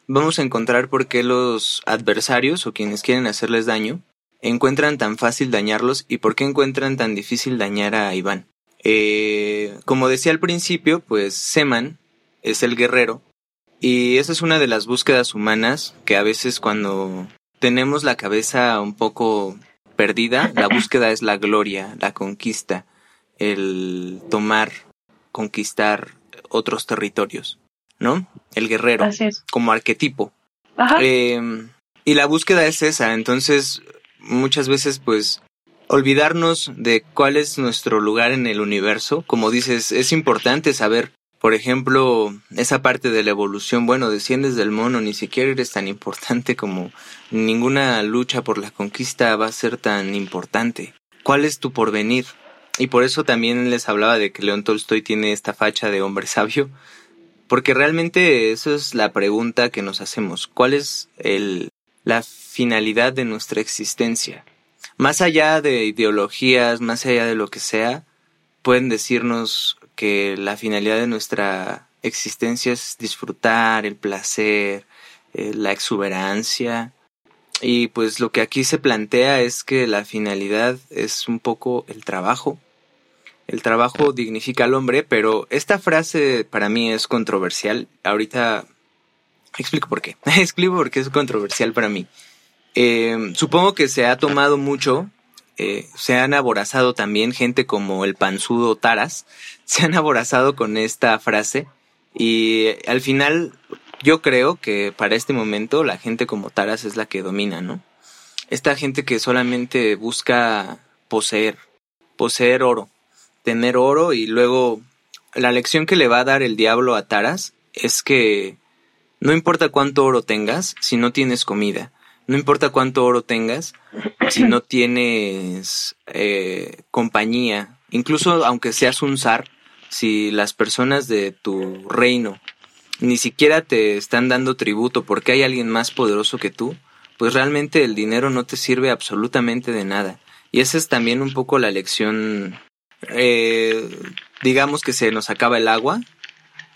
vamos a encontrar por qué los adversarios o quienes quieren hacerles daño encuentran tan fácil dañarlos y por qué encuentran tan difícil dañar a Iván. Eh, como decía al principio, pues Seman es el guerrero. Y esa es una de las búsquedas humanas que a veces cuando tenemos la cabeza un poco perdida, la búsqueda es la gloria, la conquista, el tomar, conquistar otros territorios, ¿no? El guerrero, como arquetipo. Em, y la búsqueda es esa, entonces muchas veces pues olvidarnos de cuál es nuestro lugar en el universo, como dices, es importante saber por ejemplo, esa parte de la evolución, bueno, desciendes del mono, ni siquiera eres tan importante como ninguna lucha por la conquista va a ser tan importante. ¿Cuál es tu porvenir? Y por eso también les hablaba de que León Tolstoy tiene esta facha de hombre sabio, porque realmente eso es la pregunta que nos hacemos. ¿Cuál es el, la finalidad de nuestra existencia? Más allá de ideologías, más allá de lo que sea, pueden decirnos que la finalidad de nuestra existencia es disfrutar, el placer, eh, la exuberancia. Y pues lo que aquí se plantea es que la finalidad es un poco el trabajo. El trabajo dignifica al hombre, pero esta frase para mí es controversial. Ahorita explico por qué. explico por qué es controversial para mí. Eh, supongo que se ha tomado mucho eh, se han aborazado también gente como el panzudo Taras, se han aborazado con esta frase y al final yo creo que para este momento la gente como Taras es la que domina, ¿no? Esta gente que solamente busca poseer, poseer oro, tener oro y luego la lección que le va a dar el diablo a Taras es que no importa cuánto oro tengas si no tienes comida no importa cuánto oro tengas, si no tienes eh, compañía, incluso aunque seas un zar, si las personas de tu reino ni siquiera te están dando tributo porque hay alguien más poderoso que tú, pues realmente el dinero no te sirve absolutamente de nada. Y esa es también un poco la lección, eh, digamos que se nos acaba el agua,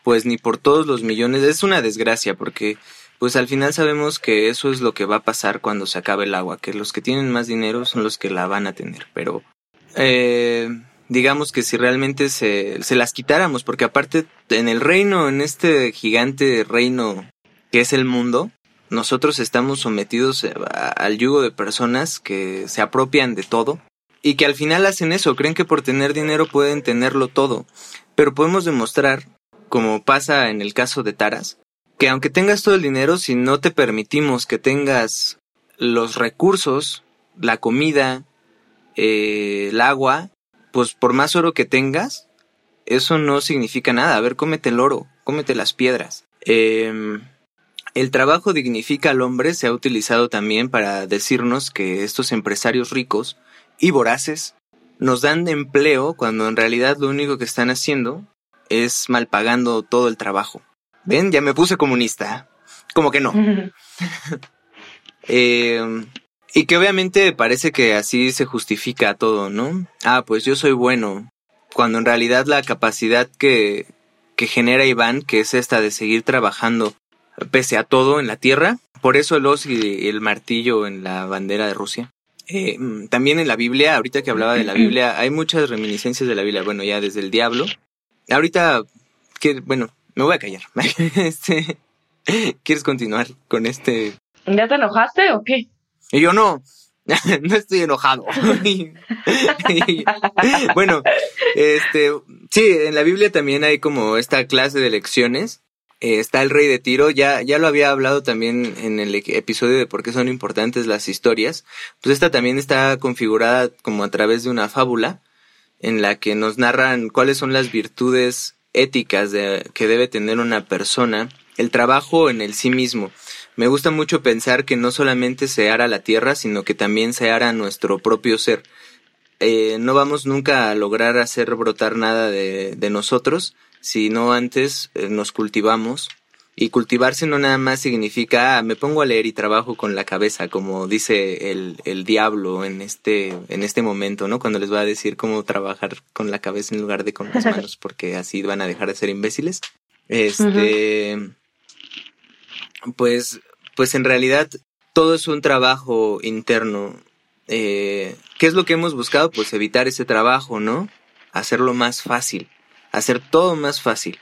pues ni por todos los millones, es una desgracia porque pues al final sabemos que eso es lo que va a pasar cuando se acabe el agua, que los que tienen más dinero son los que la van a tener, pero eh, digamos que si realmente se, se las quitáramos, porque aparte en el reino, en este gigante reino que es el mundo, nosotros estamos sometidos al yugo de personas que se apropian de todo y que al final hacen eso, creen que por tener dinero pueden tenerlo todo, pero podemos demostrar, como pasa en el caso de Taras, que aunque tengas todo el dinero, si no te permitimos que tengas los recursos, la comida, eh, el agua, pues por más oro que tengas, eso no significa nada. A ver, cómete el oro, cómete las piedras. Eh, el trabajo dignifica al hombre se ha utilizado también para decirnos que estos empresarios ricos y voraces nos dan empleo cuando en realidad lo único que están haciendo es malpagando todo el trabajo. ¿Ven? Ya me puse comunista. Como que no. eh, y que obviamente parece que así se justifica todo, ¿no? Ah, pues yo soy bueno. Cuando en realidad la capacidad que, que genera Iván, que es esta de seguir trabajando pese a todo en la tierra. Por eso el os y el martillo en la bandera de Rusia. Eh, mm, también en la Biblia, ahorita que hablaba de la Biblia, hay muchas reminiscencias de la Biblia. Bueno, ya desde el diablo. Ahorita, que, bueno, me voy a callar. este, ¿Quieres continuar con este? ¿Ya te enojaste o qué? Y yo no, no estoy enojado. bueno, este, sí, en la Biblia también hay como esta clase de lecciones eh, está el rey de Tiro, ya, ya lo había hablado también en el episodio de por qué son importantes las historias, pues esta también está configurada como a través de una fábula en la que nos narran cuáles son las virtudes éticas de, que debe tener una persona, el trabajo en el sí mismo. Me gusta mucho pensar que no solamente se hará la tierra, sino que también se hará nuestro propio ser. Eh, no vamos nunca a lograr hacer brotar nada de, nosotros, si no antes eh, nos cultivamos. Y cultivarse no nada más significa, ah, me pongo a leer y trabajo con la cabeza, como dice el, el diablo en este, en este momento, ¿no? Cuando les va a decir cómo trabajar con la cabeza en lugar de con las manos, porque así van a dejar de ser imbéciles. Este, pues, pues en realidad todo es un trabajo interno. Eh, ¿Qué es lo que hemos buscado? Pues evitar ese trabajo, ¿no? Hacerlo más fácil hacer todo más fácil.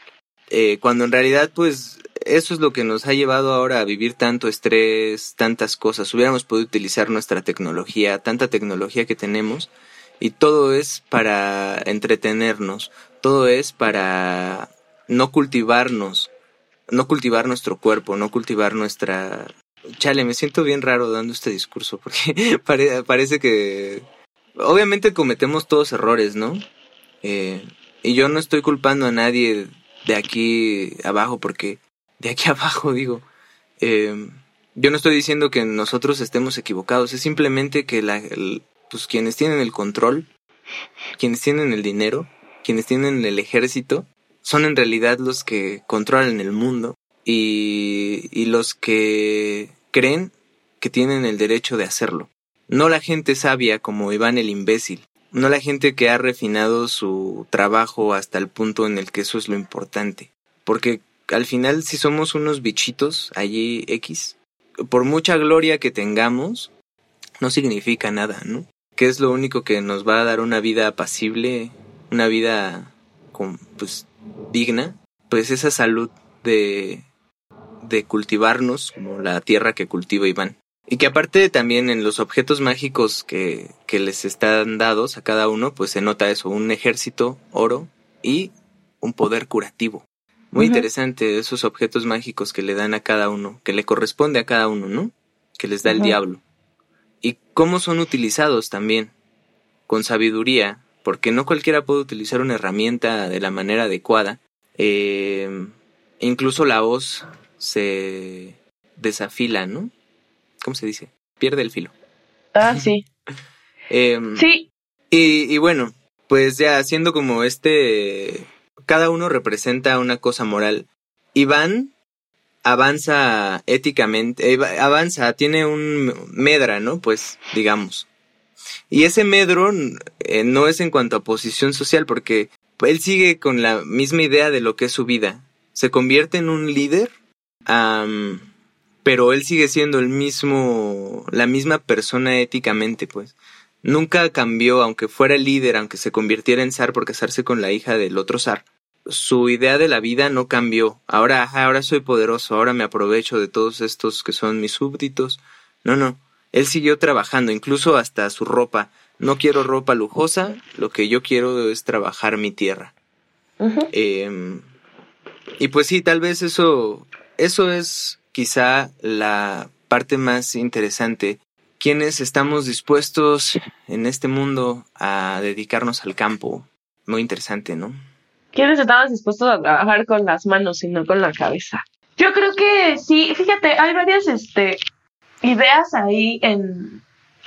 Eh, cuando en realidad, pues, eso es lo que nos ha llevado ahora a vivir tanto estrés, tantas cosas. Hubiéramos podido utilizar nuestra tecnología, tanta tecnología que tenemos, y todo es para entretenernos, todo es para no cultivarnos, no cultivar nuestro cuerpo, no cultivar nuestra... Chale, me siento bien raro dando este discurso, porque parece que... Obviamente cometemos todos errores, ¿no? Eh, y yo no estoy culpando a nadie de aquí abajo, porque de aquí abajo digo, eh, yo no estoy diciendo que nosotros estemos equivocados, es simplemente que la, pues quienes tienen el control, quienes tienen el dinero, quienes tienen el ejército, son en realidad los que controlan el mundo y, y los que creen que tienen el derecho de hacerlo. No la gente sabia como Iván el imbécil, no la gente que ha refinado su trabajo hasta el punto en el que eso es lo importante. Porque al final si somos unos bichitos allí X, por mucha gloria que tengamos, no significa nada, ¿no? ¿Qué es lo único que nos va a dar una vida apacible, una vida con, pues, digna? Pues esa salud de, de cultivarnos como la tierra que cultiva Iván. Y que aparte también en los objetos mágicos que, que les están dados a cada uno, pues se nota eso, un ejército, oro y un poder curativo. Muy interesante esos objetos mágicos que le dan a cada uno, que le corresponde a cada uno, ¿no? Que les da el diablo. Y cómo son utilizados también, con sabiduría, porque no cualquiera puede utilizar una herramienta de la manera adecuada. Eh, incluso la voz se desafila, ¿no? ¿cómo se dice? Pierde el filo. Ah, sí. Em, sí. Y, bueno, pues ya haciendo como este, cada uno representa una cosa moral. Iván avanza éticamente, eh, avanza, tiene un medra, ¿no? Pues, digamos. Y ese medro eh, no es en cuanto a posición social, porque él sigue con la misma idea de lo que es su vida. Se convierte en un líder pero él sigue siendo el mismo, la misma persona éticamente, pues. Nunca cambió, aunque fuera líder, aunque se convirtiera en zar por casarse con la hija del otro zar. Su idea de la vida no cambió. Ahora, ahora soy poderoso, ahora me aprovecho de todos estos que son mis súbditos. No, no. Él siguió trabajando, incluso hasta su ropa. No quiero ropa lujosa, lo que yo quiero es trabajar mi tierra. Em, y pues sí, tal vez eso, eso es quizá la parte más interesante. Quienes estamos dispuestos en este mundo a dedicarnos al campo. Muy interesante, ¿no? ¿Quiénes estamos dispuestos a trabajar con las manos y no con la cabeza? Yo creo que sí, fíjate, hay varias este, ideas ahí en...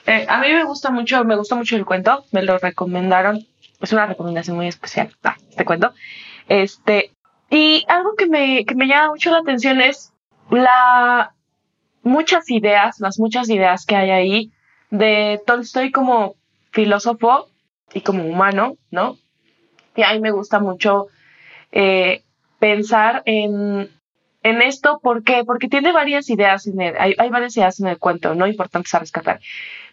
Eh, a mí me gusta mucho, me gusta mucho el cuento, me lo recomendaron, es una recomendación muy especial, este cuento. Este, y algo que me, que me llama mucho la atención es la muchas ideas, las muchas ideas que hay ahí de Tolstoy como filósofo y como humano, ¿no? A mí me gusta mucho eh, pensar en, en esto, ¿por qué? Porque tiene varias ideas, en el, hay, varias ideas en el cuento, ¿no? Importantes a rescatar.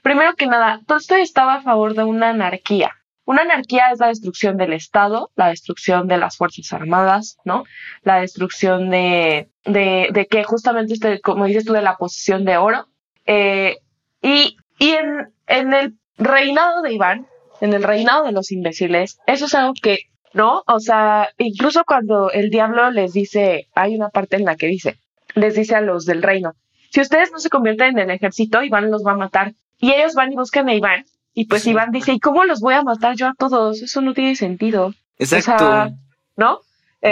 Primero que nada, Tolstoy estaba a favor de una anarquía, una anarquía es la destrucción del Estado, la destrucción de las Fuerzas Armadas, ¿no? La destrucción de, de, de que justamente, este, como dices tú, de la posición de oro. Eh, y y en, en el reinado de Iván, en el reinado de los imbéciles, eso es algo que, ¿no? O sea, incluso cuando el diablo les dice, hay una parte en la que dice, les dice a los del reino, si ustedes no se convierten en el ejército, Iván los va a matar. Y ellos van y buscan a Iván y pues Iván dice, ¿y cómo los voy a matar yo a todos? Eso no tiene sentido. Exacto. ¿No?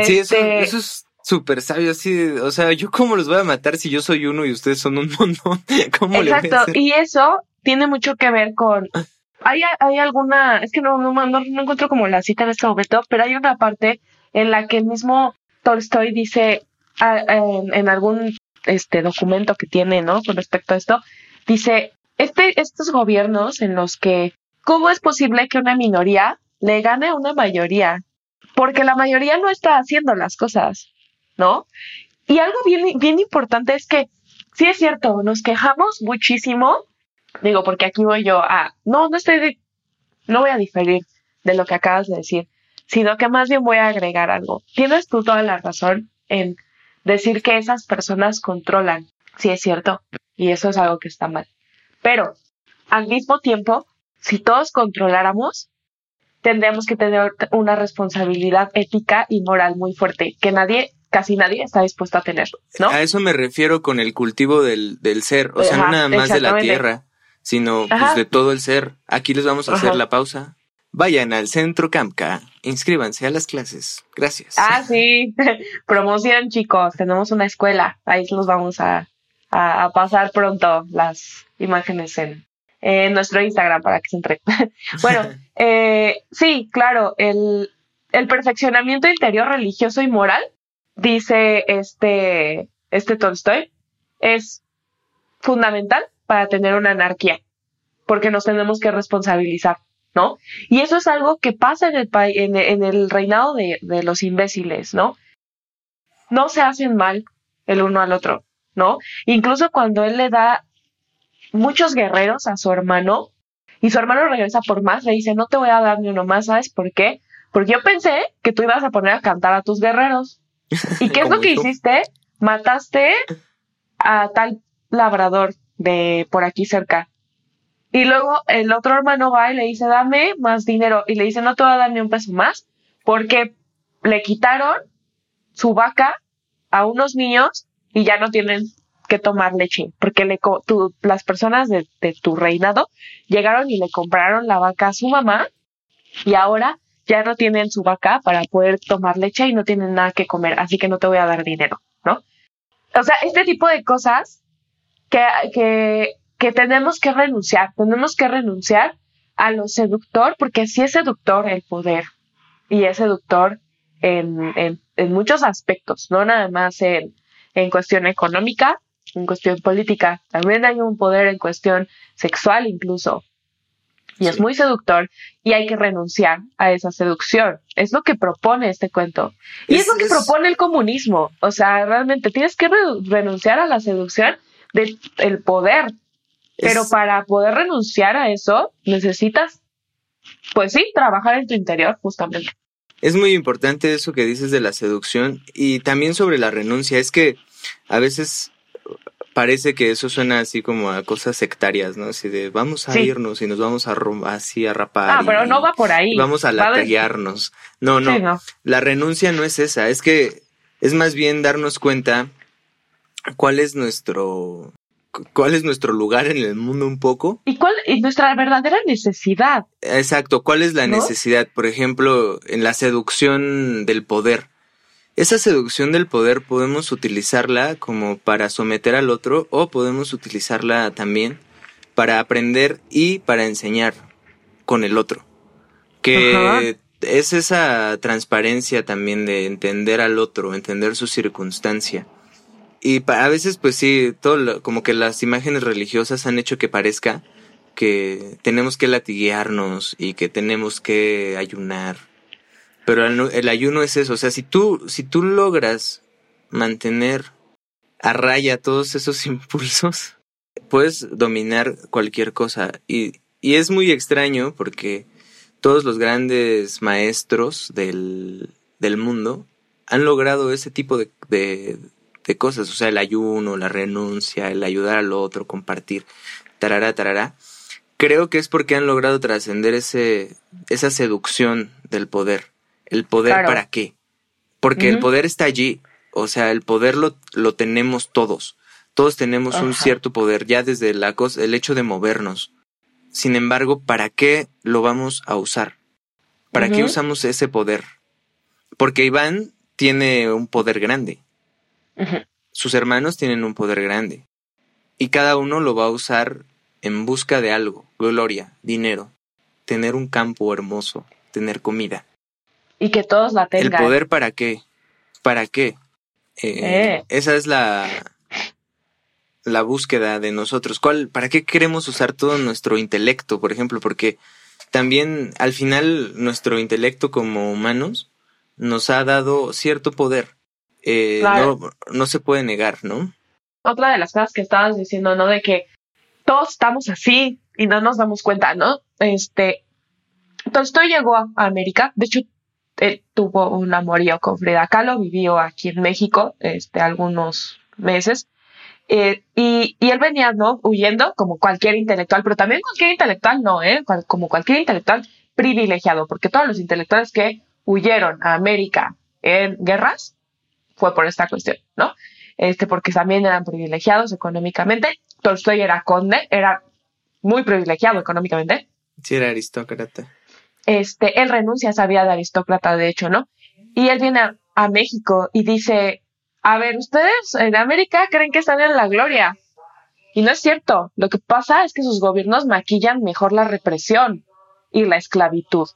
Sí, este eso, es súper sabio, así, o sea, ¿yo cómo los voy a matar si yo soy uno y ustedes son un montón? ¿Cómo Exacto, y eso tiene mucho que ver con... Hay, alguna, es que no, no, no, encuentro como la cita en este momento, pero hay una parte en la que el mismo Tolstoy dice en, en algún este documento que tiene, ¿no? Con respecto a esto, dice, este, estos gobiernos en los que, ¿cómo es posible que una minoría le gane a una mayoría? Porque la mayoría no está haciendo las cosas, ¿no? Y algo bien, bien importante es que, sí es cierto, nos quejamos muchísimo, digo, porque aquí voy yo a, no, no estoy, no voy a diferir de lo que acabas de decir, sino que más bien voy a agregar algo. Tienes tú toda la razón en decir que esas personas controlan, sí es cierto, y eso es algo que está mal. Pero al mismo tiempo, si todos controláramos, tendríamos que tener una responsabilidad ética y moral muy fuerte, que nadie, casi nadie está dispuesto a tener, ¿no? A eso me refiero con el cultivo del, del ser, o sea, no nada más de la tierra, sino pues, de todo el ser. Aquí les vamos a hacer la pausa. Vayan al centro Camca, inscríbanse a las clases. Gracias. Ah, sí. Promoción, chicos. Tenemos una escuela. Ahí los vamos a, a, pasar pronto las imágenes en, nuestro Instagram para que se entre. bueno, eh, sí, claro, el, el perfeccionamiento interior religioso y moral, dice este, este Tolstoy, es fundamental para tener una anarquía, porque nos tenemos que responsabilizar, ¿no? Y eso es algo que pasa en el, en, en el reinado de, de los imbéciles, ¿no? No se hacen mal el uno al otro. ¿no? Incluso cuando él le da muchos guerreros a su hermano y su hermano regresa por más, le dice, no te voy a dar ni uno más, ¿sabes por qué? Porque yo pensé que tú ibas a poner a cantar a tus guerreros. ¿Y qué es lo que hiciste? Mataste a tal labrador de por aquí cerca. Y luego el otro hermano va y le dice, dame más dinero. Y le dice, no te voy a dar ni un peso más porque le quitaron su vaca a unos niños y ya no tienen que tomar leche, porque le, las personas de, tu reinado llegaron y le compraron la vaca a su mamá y ahora ya no tienen su vaca para poder tomar leche y no tienen nada que comer, así que no te voy a dar dinero, ¿no? O sea, este tipo de cosas que, que, que tenemos que renunciar, tenemos que renunciar a lo seductor, porque sí es seductor el poder y es seductor en, en, en muchos aspectos, no nada más en, en cuestión económica, en cuestión política, también hay un poder en cuestión sexual incluso. Y es muy seductor y hay que renunciar a esa seducción. Es lo que propone este cuento. Y es, lo que propone el comunismo. O sea, realmente tienes que renunciar a la seducción del poder. Pero para poder renunciar a eso, necesitas, pues sí, trabajar en tu interior, justamente. Es muy importante eso que dices de la seducción y también sobre la renuncia. Es que a veces parece que eso suena así como a cosas sectarias, ¿no? Así de vamos a irnos y nos vamos a así a rapar. Ah, pero no va por ahí. Vamos a latearnos. No, no, no. La renuncia no es esa. Es que es más bien darnos cuenta cuál es nuestro cuál es nuestro lugar en el mundo un poco. Y cuál es nuestra verdadera necesidad. Exacto, cuál es la necesidad, por ejemplo, en la seducción del poder. Esa seducción del poder podemos utilizarla como para someter al otro o podemos utilizarla también para aprender y para enseñar con el otro. Que es esa transparencia también de entender al otro, entender su circunstancia. Y a veces, pues sí, todo como que las imágenes religiosas han hecho que parezca que tenemos que latiguearnos y que tenemos que ayunar. Pero el, ayuno es eso, o sea, si tú, si tú logras mantener a raya todos esos impulsos, puedes dominar cualquier cosa. Y, y es muy extraño porque todos los grandes maestros del, del mundo han logrado ese tipo de, de cosas, o sea, el ayuno, la renuncia, el ayudar al otro, compartir, tarará, tarará. Creo que es porque han logrado trascender ese, esa seducción del poder. ¿El poder para qué? Porque el poder está allí, o sea, el poder lo, lo tenemos todos. Todos tenemos un cierto poder, ya desde la cosa, el hecho de movernos. Sin embargo, ¿para qué lo vamos a usar? ¿Para qué usamos ese poder? Porque Iván tiene un poder grande. Sus hermanos tienen un poder grande y cada uno lo va a usar en busca de algo, gloria, dinero, tener un campo hermoso, tener comida. Y que todos la tengan. ¿El poder para qué? ¿Para qué? Eh, eh. Esa es la, la búsqueda de nosotros. ¿Cuál, ¿Para qué queremos usar todo nuestro intelecto, por ejemplo? Porque también al final nuestro intelecto como humanos nos ha dado cierto poder eh, no, no se puede negar, ¿no? Otra de las cosas que estabas diciendo, ¿no? De que todos estamos así y no nos damos cuenta, ¿no? Este, Tolstoy llegó a América, de hecho, él tuvo un amorío con Frida Kahlo, vivió aquí en México, este, algunos meses, eh, y, y, él venía, ¿no? Huyendo, como cualquier intelectual, pero también cualquier intelectual, no, ¿eh? Como cualquier intelectual privilegiado, porque todos los intelectuales que huyeron a América en guerras, fue por esta cuestión, ¿no? Este, porque también eran privilegiados económicamente. Tolstoy era conde, era muy privilegiado económicamente. Sí, era aristócrata. Este, él renuncia a esa vida de aristócrata, de hecho, ¿no? Y él viene a, a México y dice, a ver, ustedes en América creen que están en la gloria. Y no es cierto. Lo que pasa es que sus gobiernos maquillan mejor la represión y la esclavitud.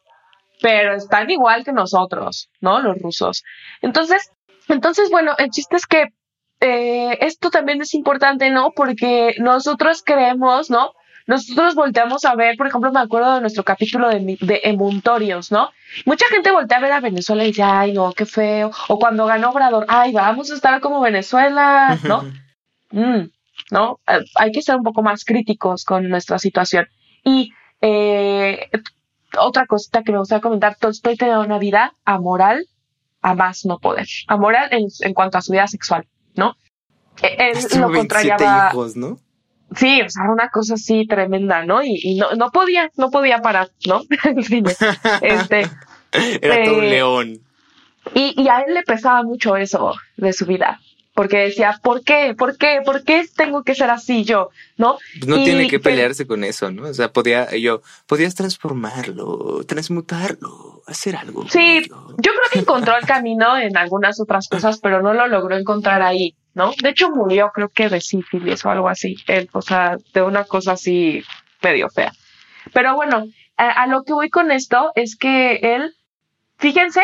Pero están igual que nosotros, ¿no? Los rusos. Entonces, entonces, bueno, el chiste es que eh, esto también es importante, ¿no? Porque nosotros creemos, ¿no? Nosotros volteamos a ver, por ejemplo, me acuerdo de nuestro capítulo de, de Emuntorios, ¿no? Mucha gente voltea a ver a Venezuela y dice, ay, no, qué feo. O cuando ganó Obrador, ay, vamos a estar como Venezuela, ¿no? Mm, ¿No? Eh, hay que ser un poco más críticos con nuestra situación. Y eh, otra cosita que me gustaría comentar, Tolstoy tenía una vida amoral a más no poder. A moral en, cuanto a su vida sexual, ¿no? E, él lo contrariaba. Hijos, ¿no? Sí, o sea, una cosa así tremenda, ¿no? Y, no, no podía, no podía parar, ¿no? este, Era todo un eh, león. Y, y a él le pesaba mucho eso de su vida porque decía, ¿por qué? ¿Por qué? ¿Por qué tengo que ser así yo? ¿No? No tiene que pelearse con eso, ¿no? O sea, podía, yo, podías transformarlo, transmutarlo, hacer algo. Sí, yo creo que encontró el camino en algunas otras cosas, pero no lo logró encontrar ahí, ¿no? De hecho, murió, creo que de sífilis o algo así, él, o sea, de una cosa así medio fea. Pero bueno, a, a lo que voy con esto es que él, fíjense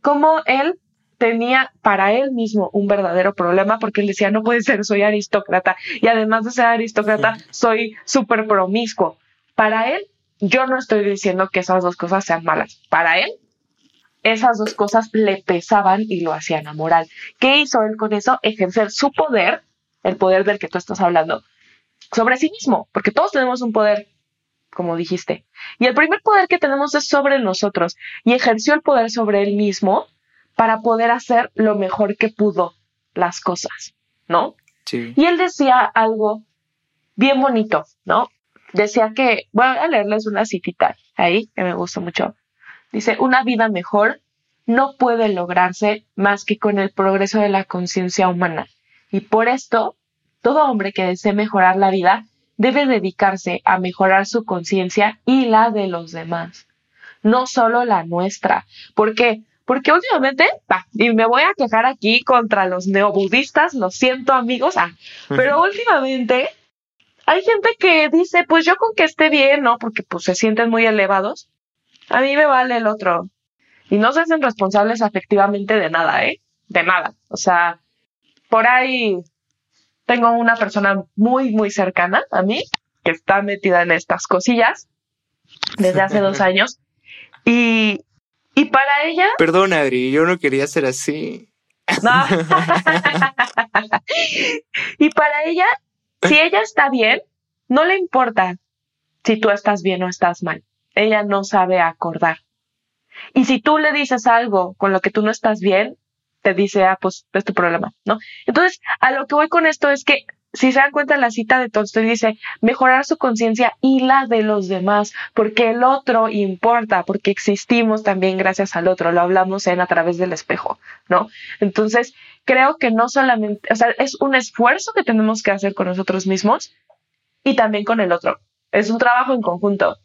cómo él tenía para él mismo un verdadero problema porque él decía, no puede ser, soy aristócrata y además de ser aristócrata, soy súper promiscuo. Para él, yo no estoy diciendo que esas dos cosas sean malas. Para él, esas dos cosas le pesaban y lo hacían amoral. ¿Qué hizo él con eso? Ejercer su poder, el poder del que tú estás hablando, sobre sí mismo, porque todos tenemos un poder como dijiste. Y el primer poder que tenemos es sobre nosotros y ejerció el poder sobre él mismo para poder hacer lo mejor que pudo las cosas, ¿no? Sí. Y él decía algo bien bonito, ¿no? Decía que, voy a leerles una citita ahí que me gusta mucho. Dice, una vida mejor no puede lograrse más que con el progreso de la conciencia humana. Y por esto, todo hombre que desee mejorar la vida debe dedicarse a mejorar su conciencia y la de los demás, no solo la nuestra. ¿Por qué? Porque últimamente, y me voy a quejar aquí contra los neobudistas, lo siento amigos, ah, pero últimamente hay gente que dice, pues yo con que esté bien, ¿no? Porque pues se sienten muy elevados. A mí me vale el otro. Y no se hacen responsables afectivamente de nada, ¿eh? De nada. O sea, por ahí tengo una persona muy, muy cercana a mí que está metida en estas cosillas desde hace dos años. Y, y para ella... Perdón, Adri, yo no quería ser así. No. y para ella, si ella está bien, no le importa si tú estás bien o estás mal. Ella no sabe acordar. Y si tú le dices algo con lo que tú no estás bien, te dice, ah, pues es tu problema, ¿no? Entonces, a lo que voy con esto es que, si se dan cuenta, la cita de Tolstoy dice, mejorar su conciencia y la de los demás, porque el otro importa, porque existimos también gracias al otro, lo hablamos en a través del espejo, ¿no? Entonces, creo que no solamente, o sea, es un esfuerzo que tenemos que hacer con nosotros mismos y también con el otro. Es un trabajo en conjunto.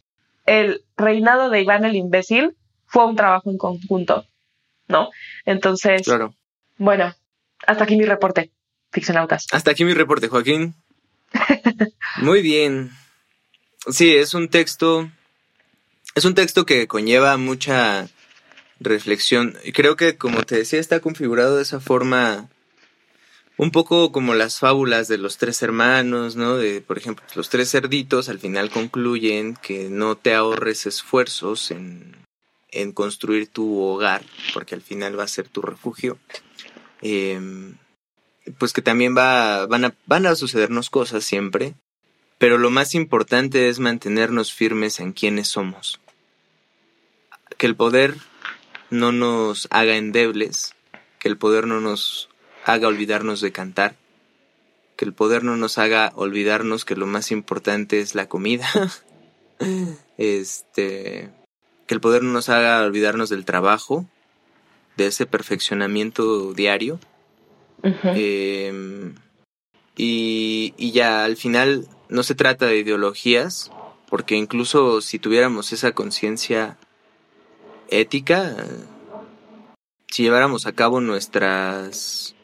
El reinado de Iván el imbécil fue un trabajo en conjunto, ¿no? Entonces, Claro. bueno, hasta aquí mi reporte, ficcionautas. Hasta aquí mi reporte, Joaquín. Muy bien. Sí, es un texto. Es un texto que conlleva mucha reflexión. Y creo que, como te decía, está configurado de esa forma. Un poco como las fábulas de los tres hermanos, ¿no? De, por ejemplo, los tres cerditos al final concluyen que no te ahorres esfuerzos en, en construir tu hogar, porque al final va a ser tu refugio. Em, pues que también va, van, a, van a sucedernos cosas siempre, pero lo más importante es mantenernos firmes en quienes somos. Que el poder no nos haga endebles, que el poder no nos haga olvidarnos de cantar, que el poder no nos haga olvidarnos que lo más importante es la comida. este, que el poder no nos haga olvidarnos del trabajo, de ese perfeccionamiento diario. Eh, y, y ya al final no se trata de ideologías, porque incluso si tuviéramos esa conciencia ética, si lleváramos a cabo nuestras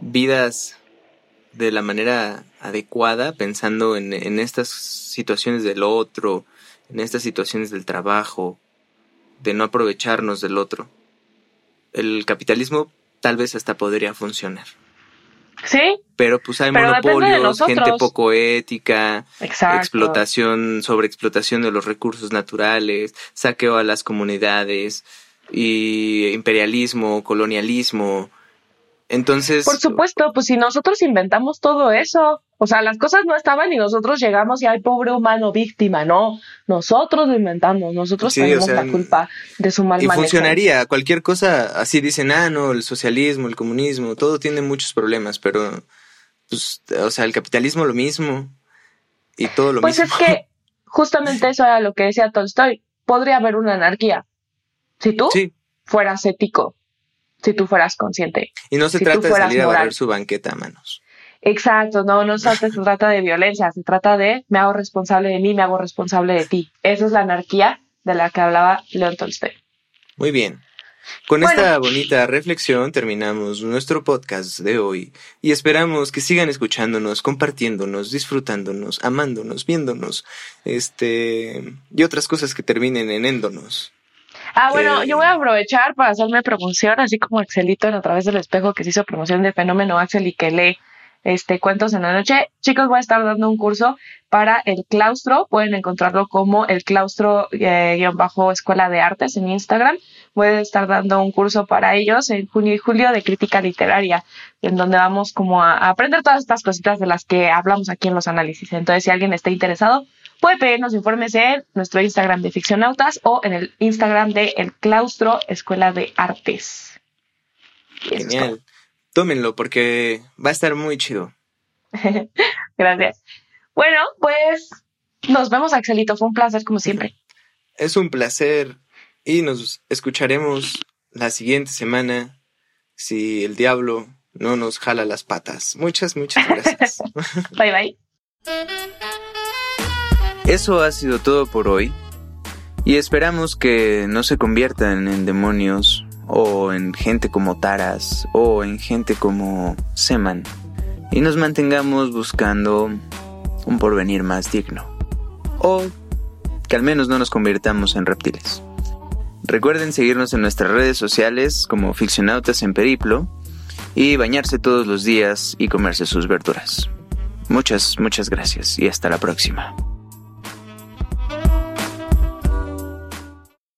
vidas de la manera adecuada, pensando en, en estas situaciones del otro, en estas situaciones del trabajo, de no aprovecharnos del otro, el capitalismo tal vez hasta podría funcionar. Sí, Pero pues hay Pero depende de monopolios, gente poco ética, exacto. explotación, sobreexplotación de los recursos naturales, saqueo a las comunidades y imperialismo, colonialismo. Entonces, Por supuesto, pues si nosotros inventamos todo eso, o sea, las cosas no estaban y nosotros llegamos y hay pobre humano víctima, no, nosotros lo inventamos, nosotros Sí, tenemos o sea, la culpa de su mal y manejo. funcionaría, cualquier cosa, así dicen, ah, no, el socialismo, el comunismo, todo tiene muchos problemas, pero, pues, o sea, el capitalismo lo mismo y todo lo Pues mismo. es que justamente eso era lo que decía Tolstoy, podría haber una anarquía si tú Sí, fueras ético, si tú fueras consciente. y no se si trata de salir a barrer su banqueta a manos. Exacto, no, no se, trata de violencia, se trata de me hago responsable de mí, me hago responsable de ti. Esa es la anarquía de la que hablaba León Tolstoy. Muy bien. Con Bueno. esta bonita reflexión terminamos nuestro podcast de hoy y esperamos que sigan escuchándonos, compartiéndonos, disfrutándonos, amándonos, viéndonos, este y otras cosas que terminen en éndonos. Ah, bueno, Eh, yo voy a aprovechar para hacerme promoción, así como Axelito en A través del espejo que se hizo promoción de Fenómeno Axel y que lee este cuentos en la noche. Chicos, voy a estar dando un curso para el claustro. Pueden encontrarlo como el claustro eh, guion bajo escuela de artes en Instagram. Voy a estar dando un curso para ellos en junio y julio de crítica literaria, en donde vamos como a, aprender todas estas cositas de las que hablamos aquí en los análisis. Entonces, si alguien está interesado, puede pedirnos informes en nuestro Instagram de Ficcionautas o en el Instagram de El Claustro Escuela de Artes. Genial. Tómenlo porque va a estar muy chido. Gracias. Bueno, pues nos vemos, Axelito. Fue un placer, como siempre. Es un placer y nos escucharemos la siguiente semana si el diablo no nos jala las patas. Muchas, muchas gracias. bye, bye. Eso ha sido todo por hoy y esperamos que no se conviertan en demonios o en gente como Taras o en gente como Seman y nos mantengamos buscando un porvenir más digno o que al menos no nos convirtamos en reptiles. Recuerden seguirnos en nuestras redes sociales como Ficcionautas en Periplo y bañarse todos los días y comerse sus verduras. Muchas, muchas gracias y hasta la próxima.